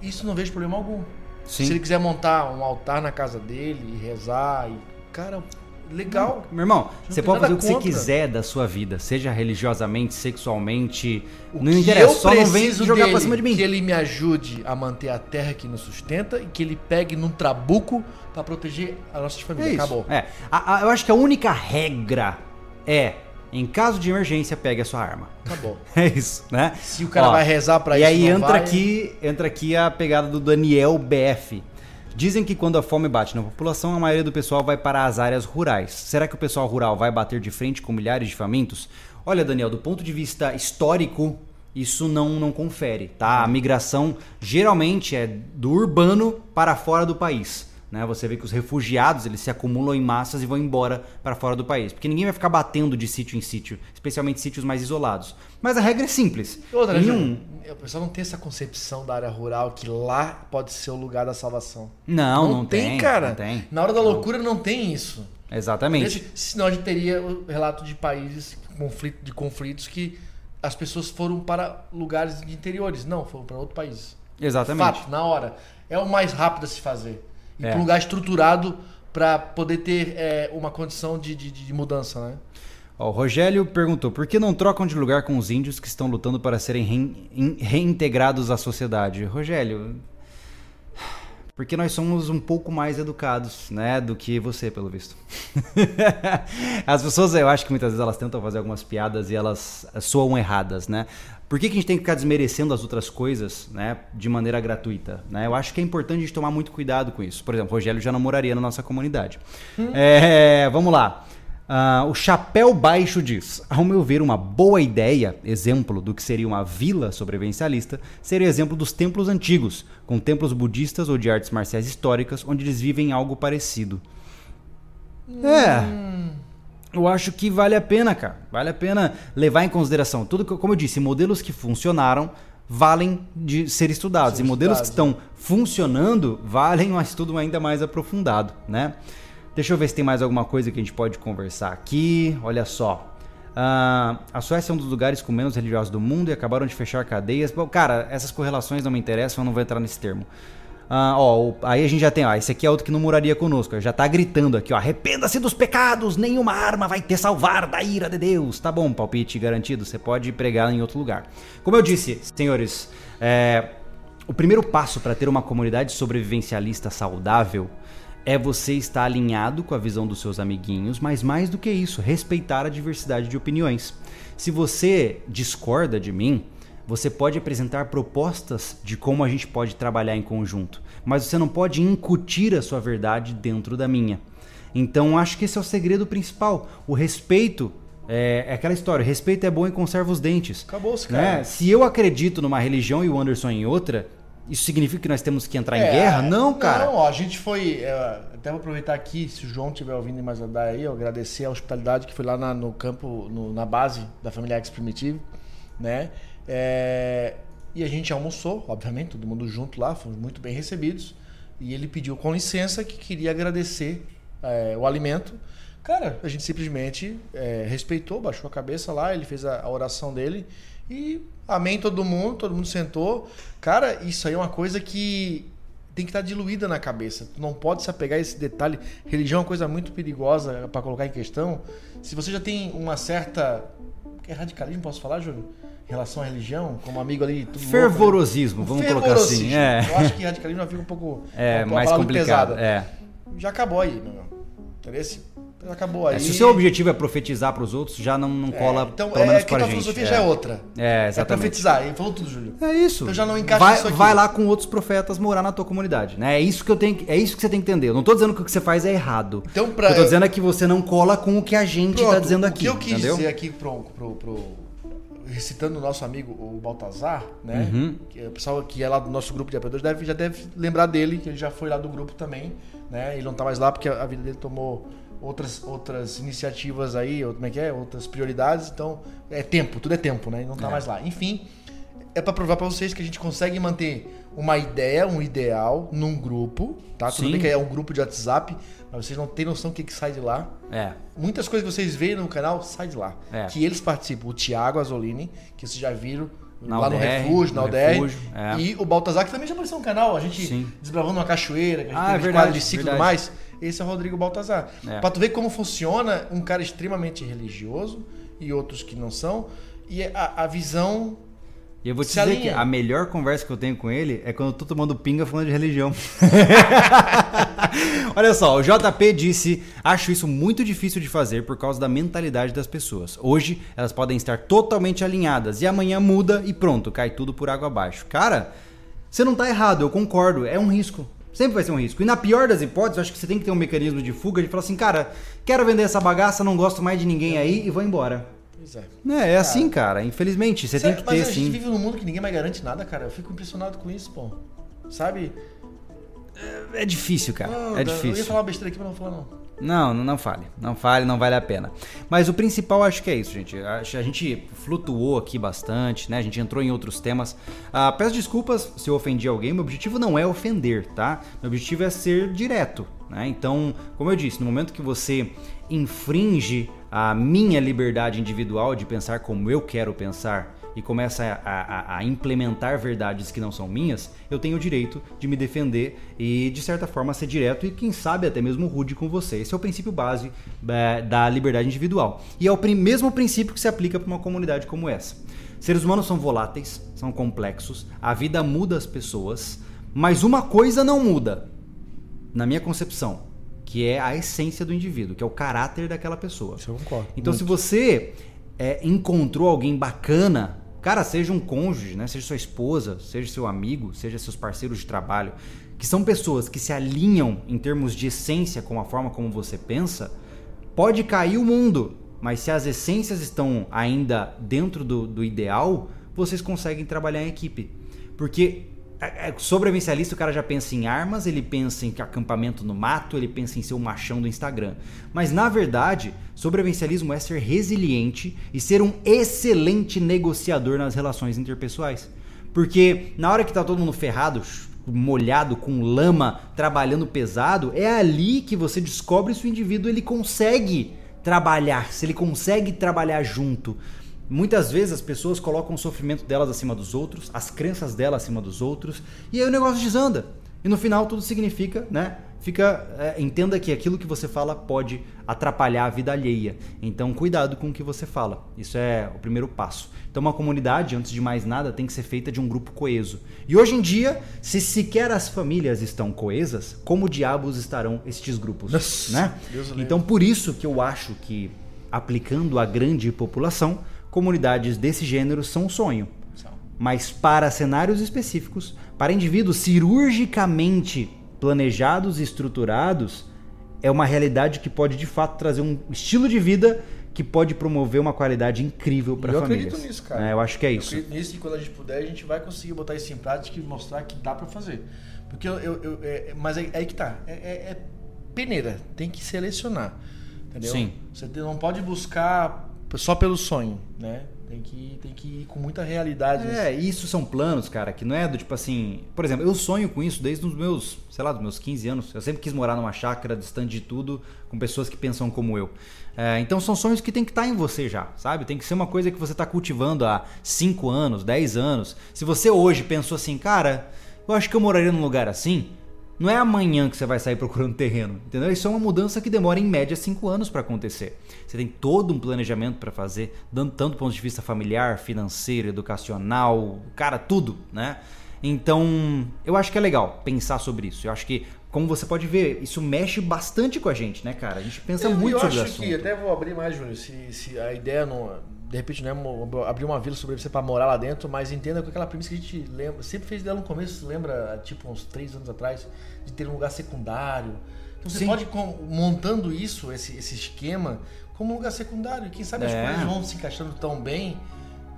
S2: Isso não vejo problema algum.
S1: Sim.
S2: Se ele quiser montar um altar na casa dele e rezar, e, cara, legal.
S1: Meu irmão, você pode fazer o que contra. você quiser da sua vida, seja religiosamente, sexualmente,
S2: o não interessa, só não vem jogar dele, pra cima de mim. Que ele me ajude a manter a terra que nos sustenta e que ele pegue num trabuco para proteger as nossas famílias. É
S1: Acabou. É. A, a, eu acho que a única regra é Em caso de emergência, pegue a sua arma.
S2: Acabou.
S1: É isso, né?
S2: Se o cara Ó, vai rezar para
S1: isso.
S2: E
S1: aí entra vai... aqui, entra aqui a pegada do Daniel BF. Dizem que quando a fome bate na população, a maioria do pessoal vai para as áreas rurais. Será que o pessoal rural vai bater de frente com milhares de famintos? Olha, Daniel, do ponto de vista histórico, isso não, não confere, tá? A migração geralmente é do urbano para fora do país. Né? Você vê que os refugiados eles se acumulam em massas e vão embora para fora do país. Porque ninguém vai ficar batendo de sítio em sítio, especialmente sítios mais isolados. Mas a regra é simples.
S2: Outra, Nenhum... O pessoal não tem essa concepção da área rural que lá pode ser o lugar da salvação.
S1: Não, não, não tem, tem, cara.
S2: Não tem. Na hora da loucura não tem isso.
S1: Exatamente.
S2: senão a gente teria o relato de países de conflitos que as pessoas foram para lugares de interiores. Não, foram para outro país.
S1: Exatamente.
S2: Fato, na hora. É o mais rápido a se fazer e é. para um lugar estruturado para poder ter é, uma condição de, de, de mudança, né?
S1: o Rogério perguntou: por que não trocam de lugar com os índios que estão lutando para serem reintegrados à sociedade? Rogério, porque nós somos um pouco mais educados, né, do que você, pelo visto. As pessoas, eu acho que muitas vezes elas tentam fazer algumas piadas e elas soam erradas, né? Por que, que a gente tem que ficar desmerecendo as outras coisas, né, de maneira gratuita? Né? Eu acho que é importante a gente tomar muito cuidado com isso. Por exemplo, o Rogério já não moraria na nossa comunidade. Hum. É, vamos lá. Uh, o Chapéu Baixo diz: Ao meu ver, uma boa ideia, exemplo do que seria uma vila sobrevivencialista, seria o exemplo dos templos antigos, com templos budistas ou de artes marciais históricas, onde eles vivem algo parecido. Hum. É. Eu acho que vale a pena, cara. Vale a pena levar em consideração tudo que, como eu disse, modelos que funcionaram valem de ser estudados ser e modelos que estão funcionando valem um estudo ainda mais aprofundado, né? Deixa eu ver se tem mais alguma coisa que a gente pode conversar aqui. Olha só. Uh, a Suécia é um dos lugares com menos religiosos do mundo e acabaram de fechar cadeias. Bom, cara, essas correlações não me interessam, eu não vou entrar nesse termo. Ah, ó, aí a gente já tem, ó, esse aqui é outro que não moraria conosco. Já tá gritando aqui, ó, arrependa-se dos pecados, nenhuma arma vai te salvar da ira de Deus. Tá bom, palpite garantido, você pode pregar em outro lugar. Como eu disse, senhores, é, o primeiro passo para ter uma comunidade sobrevivencialista saudável é você estar alinhado com a visão dos seus amiguinhos, mas mais do que isso, respeitar a diversidade de opiniões. Se você discorda de mim, você pode apresentar propostas de como a gente pode trabalhar em conjunto, mas você não pode incutir a sua verdade dentro da minha. Então acho que esse é o segredo principal. O respeito é, é aquela história: respeito é bom e conserva os dentes.
S2: Acabou-se, cara. Né?
S1: Se eu acredito numa religião e o Anderson em outra, isso significa que nós temos que entrar é, em guerra? Não, cara. Não,
S2: a gente foi. É, até vou aproveitar aqui, se o João estiver ouvindo mais dar aí, eu agradecer a hospitalidade que foi lá na, no campo, no, na base da família X Primitivo, né? É, e a gente almoçou, obviamente, todo mundo junto lá, fomos muito bem recebidos. E ele pediu com licença que queria agradecer é, o alimento. Cara, a gente simplesmente é, respeitou, baixou a cabeça lá, ele fez a, a, oração dele e amém todo mundo, todo mundo sentou. Cara, isso aí é uma coisa que tem que estar diluída na cabeça. Tu não pode se apegar a esse detalhe. Religião é uma coisa muito perigosa para colocar em questão. Se você já tem uma certa. É radicalismo, posso falar, Júlio? Em relação à religião, como amigo ali.
S1: Tudo Fervorosismo, louco, vamos colocar assim.
S2: É. Eu acho que radicalismo já fica um pouco.
S1: É, mais complicado. É.
S2: Já acabou aí, meu. Interesse? Já acabou aí. É,
S1: se o seu objetivo é profetizar para os outros, já não, não é, cola, é, então, pelo menos é, com a gente. A
S2: filosofia já é outra.
S1: É, exatamente. É
S2: profetizar. Ele falou tudo, Júlio.
S1: É isso.
S2: Então já não encaixa
S1: vai,
S2: isso aqui.
S1: Vai lá com outros profetas morar na tua comunidade. Né? É isso que eu tenho, é isso que você tem que entender. Eu não estou dizendo que o que você faz é errado. Então, pra, o que eu tô dizendo é que você não cola com o que a gente está dizendo aqui.
S2: O que eu quis
S1: entendeu?
S2: dizer aqui pro, pro, pro recitando o nosso amigo o Baltazar, né? Uhum. Que o pessoal que é lá do nosso grupo de apoiadores deve, já deve lembrar dele, que ele já foi lá do grupo também, né? Ele não está mais lá porque a vida dele tomou outras, outras iniciativas aí, ou como é que é? Outras prioridades, então é tempo, tudo é tempo, né? Ele não está é. mais lá. Enfim, é para provar para vocês que a gente consegue manter uma ideia, um ideal num grupo, tá? Tudo Sim. bem que é um grupo de WhatsApp, mas vocês não têm noção do que, que sai de lá.
S1: É.
S2: Muitas coisas que vocês veem no canal sai de lá. É. Que eles participam. O Thiago Azolini, que vocês já viram na lá UDR, no Refúgio, na UDR. é. E o Baltazar, que também já apareceu no canal. A gente Sim. desbravando uma cachoeira, que a gente ah, teve verdade, quadro de ciclo e tudo mais. Esse é o Rodrigo Baltazar. É. Pra tu ver como funciona um cara extremamente religioso e outros que não são. E a, a visão
S1: E eu vou te dizer que a melhor conversa que eu tenho com ele é quando eu tô tomando pinga falando de religião. Olha só, o JP disse: Acho isso muito difícil de fazer por causa da mentalidade das pessoas. Hoje elas podem estar totalmente alinhadas e amanhã muda e pronto, cai tudo por água abaixo. Cara, você não tá errado, eu concordo, é um risco. Sempre vai ser um risco. E na pior das hipóteses, eu acho que você tem que ter um mecanismo de fuga de falar assim, cara, quero vender essa bagaça, não gosto mais de ninguém aí e vou embora. É, é, é assim, cara. Infelizmente, você tem que ter,
S2: mas
S1: sim. a
S2: gente vive num mundo que ninguém mais garante nada, cara. Eu fico impressionado com isso, pô. Sabe?
S1: É, difícil, cara. Não, é difícil. Eu
S2: ia falar uma besteira aqui, mas não vou falar não.
S1: Não, não, não fale. Não fale, não vale a pena. Mas o principal acho que é isso, gente. A, a gente flutuou aqui bastante, né? A gente entrou em outros temas. Ah, peço desculpas se eu ofendi alguém. Meu objetivo não é ofender, tá? Meu objetivo é ser direto, né? Então, como eu disse, no momento que você infringe a minha liberdade individual de pensar como eu quero pensar e começa a, a, a, implementar verdades que não são minhas, eu tenho o direito de me defender e, de certa forma, ser direto e, quem sabe, até mesmo rude com você. Esse é o princípio base é, da liberdade individual. E é o mesmo princípio que se aplica para uma comunidade como essa. Seres humanos são voláteis, são complexos, a vida muda as pessoas, mas uma coisa não muda, na minha concepção, que é a essência do indivíduo, que é o caráter daquela pessoa. Isso eu concordo. Então, muito. se você é, encontrou alguém bacana Cara, seja um cônjuge, né? seja sua esposa, seja seu amigo, seja seus parceiros de trabalho, que são pessoas que se alinham em termos de essência com a forma como você pensa, pode cair o mundo, mas se as essências estão ainda dentro do, do ideal, vocês conseguem trabalhar em equipe. Porque sobrevivencialista, o cara já pensa em armas, ele pensa em acampamento no mato, ele pensa em ser o machão do Instagram. Mas na verdade, sobrevivencialismo é ser resiliente e ser um excelente negociador nas relações interpessoais. Porque na hora que tá todo mundo ferrado, molhado, com lama, trabalhando pesado, é ali que você descobre se o indivíduo ele consegue trabalhar, se ele consegue trabalhar junto. Muitas vezes as pessoas colocam o sofrimento delas acima dos outros, as crenças delas acima dos outros, e aí o negócio desanda. E no final tudo significa, né? Fica, é, entenda que aquilo que você fala pode atrapalhar a vida alheia. Então, cuidado com o que você fala. Isso é o primeiro passo. Então, uma comunidade, antes de mais nada, tem que ser feita de um grupo coeso. E hoje em dia, se sequer as famílias estão coesas, como diabos estarão estes grupos, Nossa, né? Então, por isso que eu acho que aplicando a grande população, comunidades desse gênero são um sonho. Mas para cenários específicos, para indivíduos cirurgicamente planejados e estruturados, é uma realidade que pode de fato trazer um estilo de vida que pode promover uma qualidade incrível para a família. Eu acredito nisso, cara. É, eu acho que é isso.
S2: Eu acredito nisso e quando a gente puder, a gente vai conseguir botar isso em prática e mostrar que dá para fazer. Porque eu, eu, eu é, mas é, é aí que tá. É, é, é, peneira. Tem que selecionar. Entendeu? Sim. Você não pode buscar só pelo sonho, né? Tem que, tem que ir com muita realidade.
S1: É, isso são planos, cara, que não é do tipo assim. Por exemplo, eu sonho com isso desde os meus, sei lá, dos meus 15 anos. Eu sempre quis morar numa chácara distante de tudo, com pessoas que pensam como eu. É, então são sonhos que tem que estar tá em você já, sabe? Tem que ser uma coisa que você está cultivando há 5 anos, 10 anos. Se você hoje pensou assim, cara, eu acho que eu moraria num lugar assim, não é amanhã que você vai sair procurando terreno, entendeu? Isso é uma mudança que demora em média cinco anos para acontecer. Você tem todo um planejamento para fazer, dando tanto do ponto de vista familiar, financeiro, educacional, cara, tudo, né? Então, eu acho que é legal pensar sobre isso. Eu acho que, como você pode ver, isso mexe bastante com a gente, né, cara? A gente pensa eu, muito eu sobre isso. Eu acho que,
S2: até vou abrir mais, Júnior, se, se a ideia não de repente não é abrir uma vila sobre você para morar lá dentro, mas entenda com aquela premissa que a gente lembra, sempre fez dela no começo, lembra, tipo uns três anos atrás, de ter um lugar secundário. Então você Sim. pode montando isso, esse, esse esquema, como um lugar secundário. Quem sabe é. as coisas vão se encaixando tão bem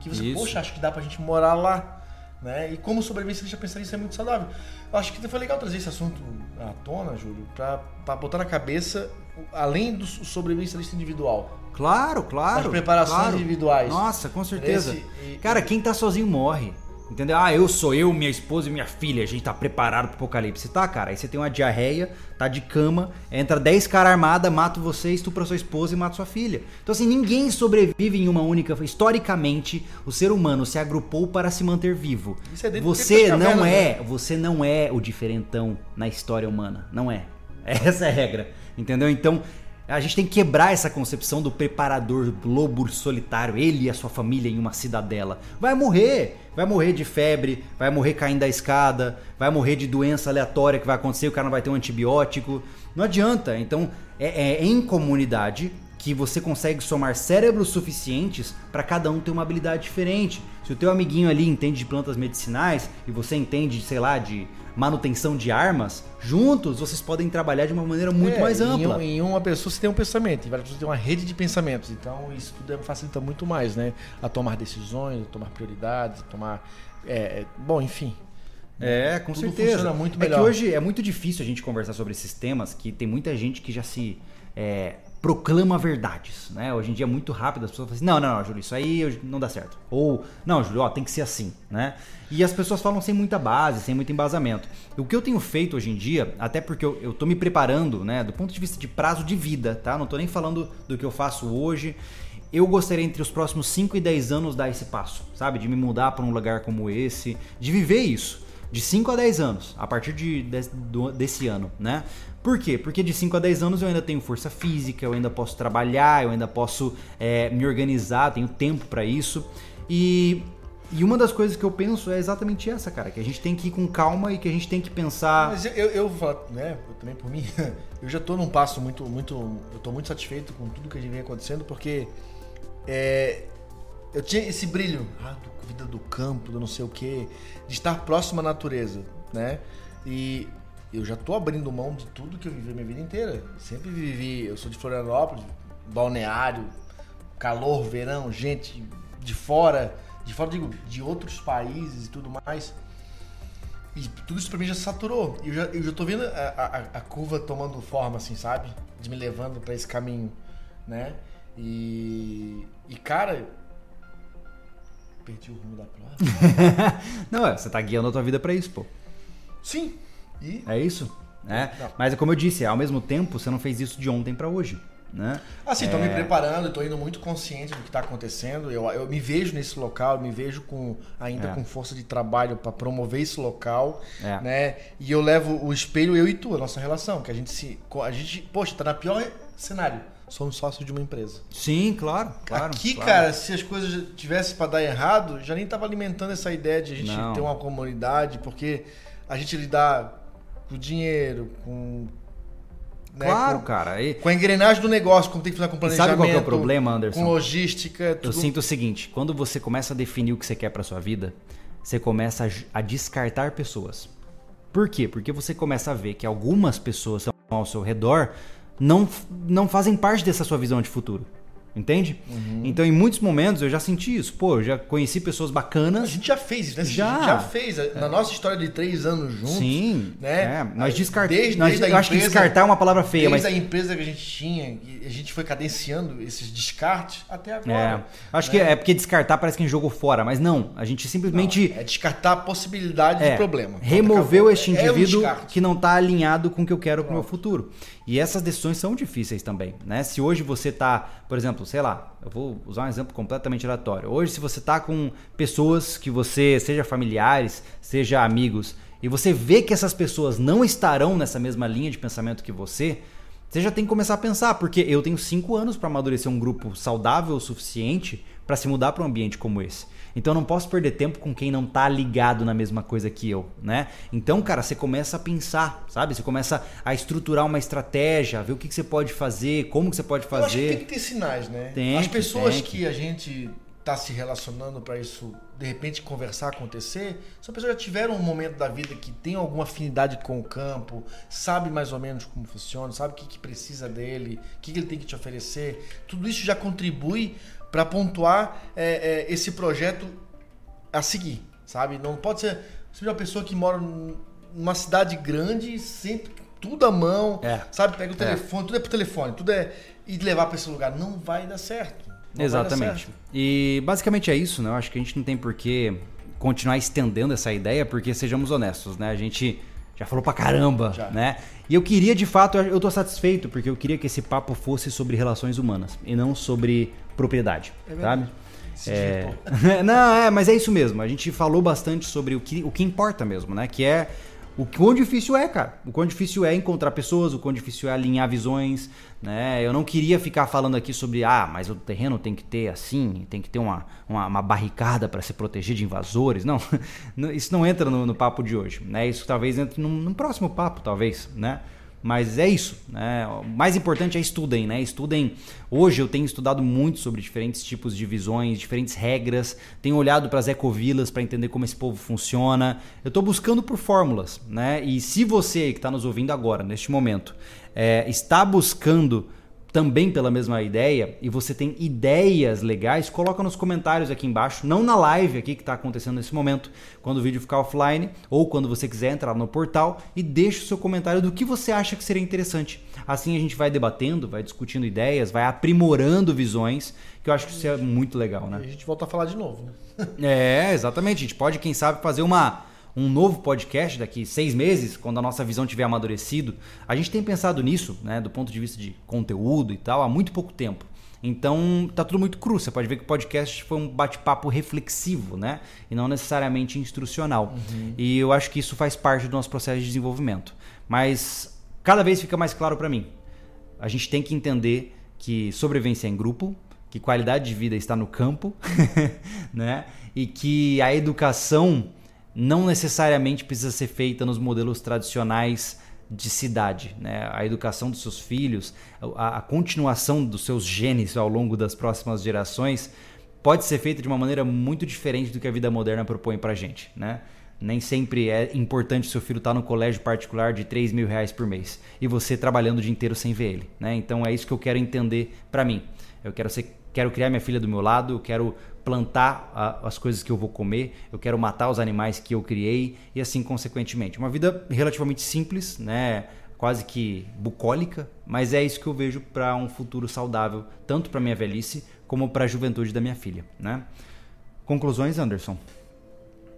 S2: que você, isso. poxa, acho que dá pra gente morar lá. Né? E como sobrevivência, já pensar isso é muito saudável. Eu acho que foi legal trazer esse assunto à tona, Júlio, para botar na cabeça, além do sobrevivência individual
S1: Claro, claro. As
S2: preparações
S1: claro.
S2: individuais.
S1: Nossa, com certeza. Esse, e, Cara, quem tá sozinho morre. Entendeu? Ah, eu sou eu, minha esposa e minha filha, a gente tá preparado pro apocalipse. Tá, cara. Aí você tem uma diarreia, tá de cama, entra 10 caras armados, mata você, estupra sua esposa e mata sua filha. Então, assim, ninguém sobrevive em uma única. Historicamente, o ser humano se agrupou para se manter vivo. É você não é, né? você não é o diferentão na história humana. Não é. Essa é a regra. Entendeu? Então, A gente tem que quebrar essa concepção do preparador lobo solitário, ele e a sua família em uma cidadela. Vai morrer, vai morrer de febre, vai morrer caindo da escada, vai morrer de doença aleatória que vai acontecer, o cara não vai ter um antibiótico. Não adianta. Então, é, é em comunidade que você consegue somar cérebros suficientes para cada um ter uma habilidade diferente. Se o teu amiguinho ali entende de plantas medicinais e você entende, sei lá, de manutenção de armas, juntos vocês podem trabalhar de uma maneira muito é, mais ampla.
S2: Em, em, uma pessoa você tem um pensamento, em várias pessoas tem uma rede de pensamentos. Então isso tudo facilita muito mais, né? A tomar decisões, a tomar prioridades, a tomar. É, é bom, enfim.
S1: É, com tudo certeza. Funciona muito melhor. É que hoje é muito difícil a gente conversar sobre esses temas, que tem muita gente que já se é, proclama verdades, né? Hoje em dia é muito rápido, as pessoas falam assim, não, não, não, Júlio, isso aí não dá certo. Ou, não, Júlio, ó, tem que ser assim, né? E as pessoas falam sem muita base, sem muito embasamento. O que eu tenho feito hoje em dia, até porque eu, eu tô me preparando, né, do ponto de vista de prazo de vida, tá? Não tô nem falando do que eu faço hoje. Eu gostaria entre os próximos 5 e 10 anos dar esse passo, sabe? De me mudar para um lugar como esse, de viver isso de 5 a 10 anos, a partir de, de, desse ano, né? Por quê? Porque de 5 a 10 anos eu ainda tenho força física, eu ainda posso trabalhar, eu ainda posso é, me organizar, tenho tempo para isso. E, e uma das coisas que eu penso é exatamente essa, cara, que a gente tem que ir com calma e que a gente tem que pensar.
S2: Mas eu, eu, eu né, eu também por mim, eu já tô num passo muito, muito. Eu tô muito satisfeito com tudo que a gente vem acontecendo, porque é, eu tinha esse brilho, ah, do, vida do campo, do não sei o quê, de estar próximo à natureza, né? E eu já tô abrindo mão de tudo que eu vivi a minha vida inteira. Sempre vivi, eu sou de Florianópolis, balneário, calor, verão, gente de fora, de fora digo, de outros países e tudo mais. E tudo isso pra mim já saturou. Eu já, eu já tô vendo a, a, a, curva tomando forma, assim, sabe? De me levando para esse caminho, né? E, e cara, perdi o rumo da
S1: prova. Não, é, você tá guiando a tua vida para isso, pô.
S2: Sim,
S1: e? É isso. É. Mas como eu disse, ao mesmo tempo, você não fez isso de ontem para hoje. Né?
S2: Assim, estou é... me preparando, estou indo muito consciente do que está acontecendo. Eu, eu me vejo nesse local, eu me vejo com ainda é. com força de trabalho para promover esse local, é. né? E eu levo o espelho eu e tu, a nossa relação, que a gente se, a gente, poxa, tá na pior cenário. Somos sócios de uma empresa.
S1: Sim, claro, claro.
S2: Aqui,
S1: claro.
S2: cara, se as coisas tivessem para dar errado, já nem tava alimentando essa ideia de a gente não. ter uma comunidade, porque a gente lidar com dinheiro, com.
S1: Né, claro, com, cara. E...
S2: Com a engrenagem do negócio, como tem que fazer com planejamento.
S1: sabe qual é o problema, Anderson?
S2: Com logística.
S1: Tudo... Eu sinto o seguinte: quando você começa a definir o que você quer para sua vida, você começa a, a descartar pessoas. Por quê? Porque você começa a ver que algumas pessoas ao seu redor não, não fazem parte dessa sua visão de futuro. Entende? Uhum. Então, em muitos momentos, eu já senti isso. Pô, eu já conheci pessoas bacanas. A
S2: gente já fez isso, né?
S1: Já.
S2: A gente já fez. Na nossa história de três anos juntos.
S1: Sim. Né? É, nós descartamos. Desde, desde eu empresa, acho que descartar é uma palavra feia.
S2: Desde
S1: mas...
S2: a empresa que a gente tinha, a gente foi cadenciando esses descartes até agora.
S1: É. Acho né? que é porque descartar parece que a gente jogou fora, mas não. A gente simplesmente.
S2: Não, é descartar a possibilidade é, de problema.
S1: Removeu este indivíduo é um que não está alinhado com o que eu quero para o meu futuro. E essas decisões são difíceis também, né? Se hoje você está, por exemplo, sei lá, eu vou usar um exemplo completamente aleatório. Hoje, se você está com pessoas que você, seja familiares, seja amigos, e você vê que essas pessoas não estarão nessa mesma linha de pensamento que você, você já tem que começar a pensar, porque eu tenho cinco anos para amadurecer um grupo saudável o suficiente para se mudar para um ambiente como esse. Então eu não posso perder tempo com quem não tá ligado na mesma coisa que eu, né? Então, cara, você começa a pensar, sabe? Você começa a estruturar uma estratégia, ver o que, que você pode fazer, como que você pode fazer. Eu acho que
S2: tem que ter sinais, né?
S1: Tem
S2: As pessoas
S1: tem
S2: que. que a gente tá se relacionando para isso, de repente conversar acontecer, são pessoas que já tiveram um momento da vida que tem alguma afinidade com o campo, sabe mais ou menos como funciona, sabe o que, que precisa dele, o que, que ele tem que te oferecer. Tudo isso já contribui para pontuar é, é, esse projeto a seguir, sabe? Não pode ser você uma pessoa que mora numa cidade grande, sempre tudo à mão, é. sabe? Pega o é. telefone, tudo é pro telefone, tudo é e levar para esse lugar não vai dar certo.
S1: Exatamente.
S2: Dar certo.
S1: E basicamente é isso, né? Eu acho que a gente não tem por que continuar estendendo essa ideia, porque sejamos honestos, né? A gente já falou pra caramba, já. né? E eu queria, de fato, eu tô satisfeito, porque eu queria que esse papo fosse sobre relações humanas e não sobre propriedade, é sabe? É... não, é, mas é isso mesmo. A gente falou bastante sobre o que, o que importa mesmo, né? Que é o quão difícil é, cara. O quão difícil é encontrar pessoas, o quão difícil é alinhar visões, né? Eu não queria ficar falando aqui sobre, ah, mas o terreno tem que ter assim, tem que ter uma, uma, uma barricada para se proteger de invasores. Não, isso não entra no, no, papo de hoje, né? Isso talvez entre num, num próximo papo, talvez, né? Mas é isso. Né? O mais importante é estudem, né? Estudem. Hoje eu tenho estudado muito sobre diferentes tipos de visões, diferentes regras. Tenho olhado para as ecovilas para entender como esse povo funciona. Eu estou buscando por fórmulas, né? E se você que está nos ouvindo agora, neste momento, é, está buscando também pela mesma ideia e você tem ideias legais, coloca nos comentários aqui embaixo, não na live aqui que está acontecendo nesse momento, quando o vídeo ficar offline, ou quando você quiser entrar no portal e deixa o seu comentário do que você acha que seria interessante. Assim a gente vai debatendo, vai discutindo ideias, vai aprimorando visões, que eu acho que isso é muito legal, né?
S2: E a gente volta a falar de novo, né?
S1: é, exatamente. A gente pode, quem sabe, fazer uma um novo podcast daqui seis meses, quando a nossa visão tiver amadurecido. A gente tem pensado nisso, né, do ponto de vista de conteúdo e tal, há muito pouco tempo. Então tá tudo muito cru. Você pode ver que o podcast foi um bate-papo reflexivo, né? E não necessariamente instrucional. Uhum. E eu acho que isso faz parte do nosso processo de desenvolvimento. Mas cada vez fica mais claro para mim. A gente tem que entender que sobrevivência é em grupo, que qualidade de vida está no campo, né? E que a educação não necessariamente precisa ser feita nos modelos tradicionais de cidade. Né? A educação dos seus filhos, a, a, continuação dos seus genes ao longo das próximas gerações pode ser feita de uma maneira muito diferente do que a vida moderna propõe para gente. Né? Nem sempre é importante seu filho estar tá no colégio particular de 3 mil reais por mês e você trabalhando o dia inteiro sem ver ele. Né? Então é isso que eu quero entender para mim. Eu quero ser quero criar minha filha do meu lado, eu quero plantar a, as coisas que eu vou comer, eu quero matar os animais que eu criei e assim consequentemente. Uma vida relativamente simples, né? quase que bucólica, mas é isso que eu vejo para um futuro saudável, tanto para minha velhice como para a juventude da minha filha, né? Conclusões, Anderson?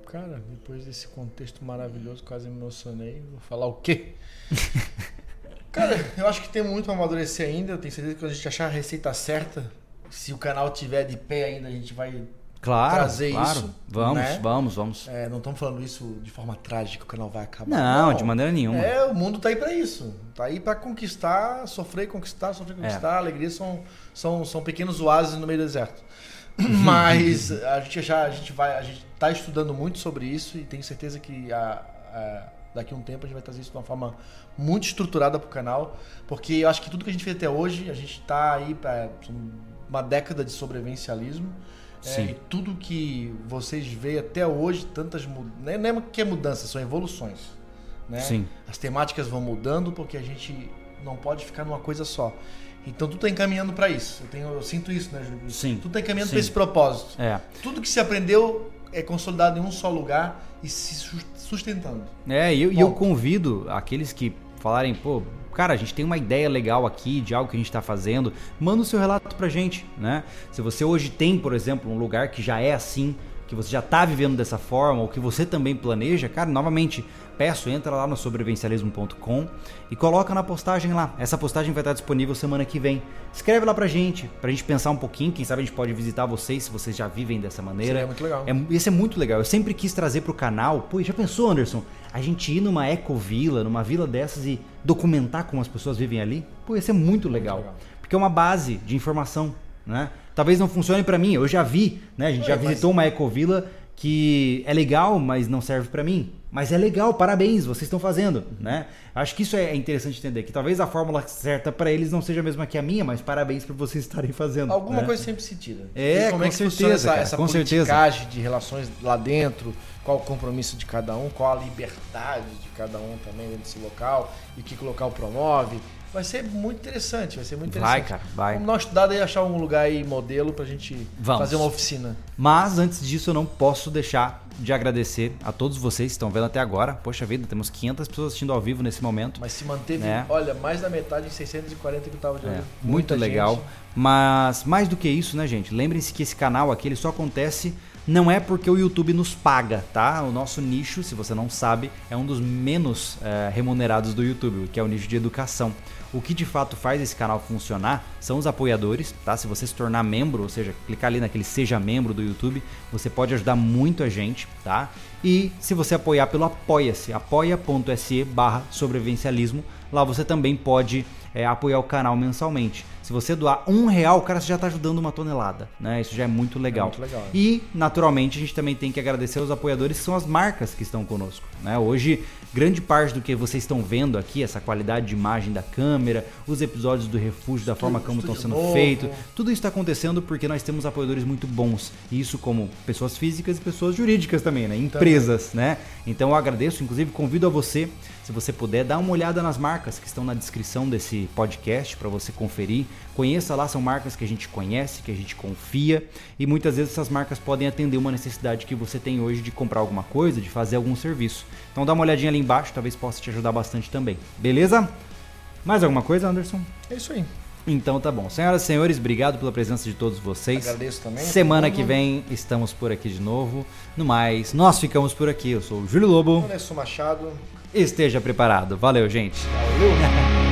S2: Cara, depois desse contexto maravilhoso, quase me emocionei. Vou falar o quê? Cara, eu acho que tem muito a amadurecer ainda. Eu tenho certeza que quando a gente achar a receita certa, se o canal tiver de pé ainda, a gente vai
S1: claro,
S2: trazer
S1: claro.
S2: isso.
S1: Vamos,
S2: né?
S1: vamos, vamos.
S2: É, não estamos falando isso de forma trágica, o canal vai acabar.
S1: Não, não, de maneira nenhuma.
S2: É, o mundo tá aí para isso. Tá aí para conquistar, sofrer, conquistar, sofrer, conquistar. É. Alegria são, são, são pequenos oásis no meio do deserto. Mas a gente já a gente vai, a gente tá estudando muito sobre isso e tenho certeza que a, a daqui a um tempo a gente vai trazer isso de uma forma muito estruturada para o canal, porque eu acho que tudo que a gente fez até hoje, a gente está aí para uma década de sobrevivencialismo. É, e tudo que vocês veem até hoje, tantas mudanças. Não é que é mudança, são evoluções. Né?
S1: Sim.
S2: As temáticas vão mudando porque a gente não pode ficar numa coisa só. Então tudo está encaminhando para isso. Eu, tenho, eu sinto isso, né, Júlio?
S1: Sim.
S2: Tudo está encaminhando para esse propósito.
S1: É.
S2: Tudo que se aprendeu é consolidado em um só lugar e se sustentando.
S1: É, e eu, eu convido aqueles que falarem, pô, cara, a gente tem uma ideia legal aqui de algo que a gente está fazendo, manda o seu relato pra gente, né? Se você hoje tem, por exemplo, um lugar que já é assim, que você já está vivendo dessa forma, ou que você também planeja, cara, novamente, peço, entra lá no sobrevivencialismo.com e coloca na postagem lá. Essa postagem vai estar disponível semana que vem. Escreve lá pra gente, pra gente pensar um pouquinho, quem sabe a gente pode visitar vocês se vocês já vivem dessa maneira.
S2: Isso é muito legal.
S1: É, isso é muito legal. Eu sempre quis trazer pro canal, pô, já pensou, Anderson? A gente ir numa ecovila, numa vila dessas e documentar como as pessoas vivem ali? Pô, isso é muito legal. Muito legal. Porque é uma base de informação, né? Talvez não funcione para mim. Eu já vi, né? A gente já visitou mas... uma ecovila que é legal, mas não serve para mim. Mas é legal, parabéns, vocês estão fazendo, né? Acho que isso é interessante entender, que talvez a fórmula certa para eles não seja a mesma que a minha, mas parabéns por vocês estarem fazendo.
S2: Alguma
S1: né?
S2: coisa sempre se tira.
S1: É, como com é que certeza, essa,
S2: cara, essa
S1: com
S2: certeza. de relações lá dentro, qual o compromisso de cada um, qual a liberdade de cada um também dentro desse local e o que o local promove. Vai ser muito interessante, vai ser muito interessante.
S1: Vai, cara, vai.
S2: Vamos dar uma estudada e achar um lugar aí, modelo, pra gente Vamos. fazer uma oficina.
S1: Mas antes disso, eu não posso deixar de agradecer a todos vocês que estão vendo até agora. Poxa vida, temos 500 pessoas assistindo ao vivo nesse momento.
S2: Mas se manteve, né? olha, mais da metade de 640 que eu tava de
S1: é, Muito legal. Gente. Mas mais do que isso, né, gente? Lembrem-se que esse canal aqui ele só acontece não é porque o YouTube nos paga, tá? O nosso nicho, se você não sabe, é um dos menos é, remunerados do YouTube, que é o nicho de educação. O que de fato faz esse canal funcionar são os apoiadores, tá? Se você se tornar membro, ou seja, clicar ali naquele seja membro do YouTube, você pode ajudar muito a gente, tá? E se você apoiar pelo Apoia-se, apoia.se barra sobrevivencialismo, lá você também pode é, apoiar o canal mensalmente. Se você doar um real, o cara já está ajudando uma tonelada, né? Isso já é muito legal. É muito legal. E, naturalmente, a gente também tem que agradecer aos apoiadores que são as marcas que estão conosco. Né? Hoje, grande parte do que vocês estão vendo aqui, essa qualidade de imagem da câmera, os episódios do Refúgio, da forma como estão sendo feitos, tudo isso está acontecendo porque nós temos apoiadores muito bons. E isso como pessoas físicas e pessoas jurídicas também, né? Empresas, também. né? Então eu agradeço, inclusive convido a você se você puder, dá uma olhada nas marcas que estão na descrição desse podcast para você conferir. Conheça lá, são marcas que a gente conhece, que a gente confia e muitas vezes essas marcas podem atender uma necessidade que você tem hoje de comprar alguma coisa, de fazer algum serviço. Então dá uma olhadinha ali embaixo, talvez possa te ajudar bastante também. Beleza? Mais alguma coisa, Anderson?
S2: É isso aí.
S1: Então tá bom. Senhoras e senhores, obrigado pela presença de todos vocês.
S2: Agradeço também.
S1: Semana que vem estamos por aqui de novo. No mais, nós ficamos por aqui. Eu sou o Júlio Lobo.
S2: Anderson Machado.
S1: Esteja preparado. Valeu, gente.
S2: Valeu.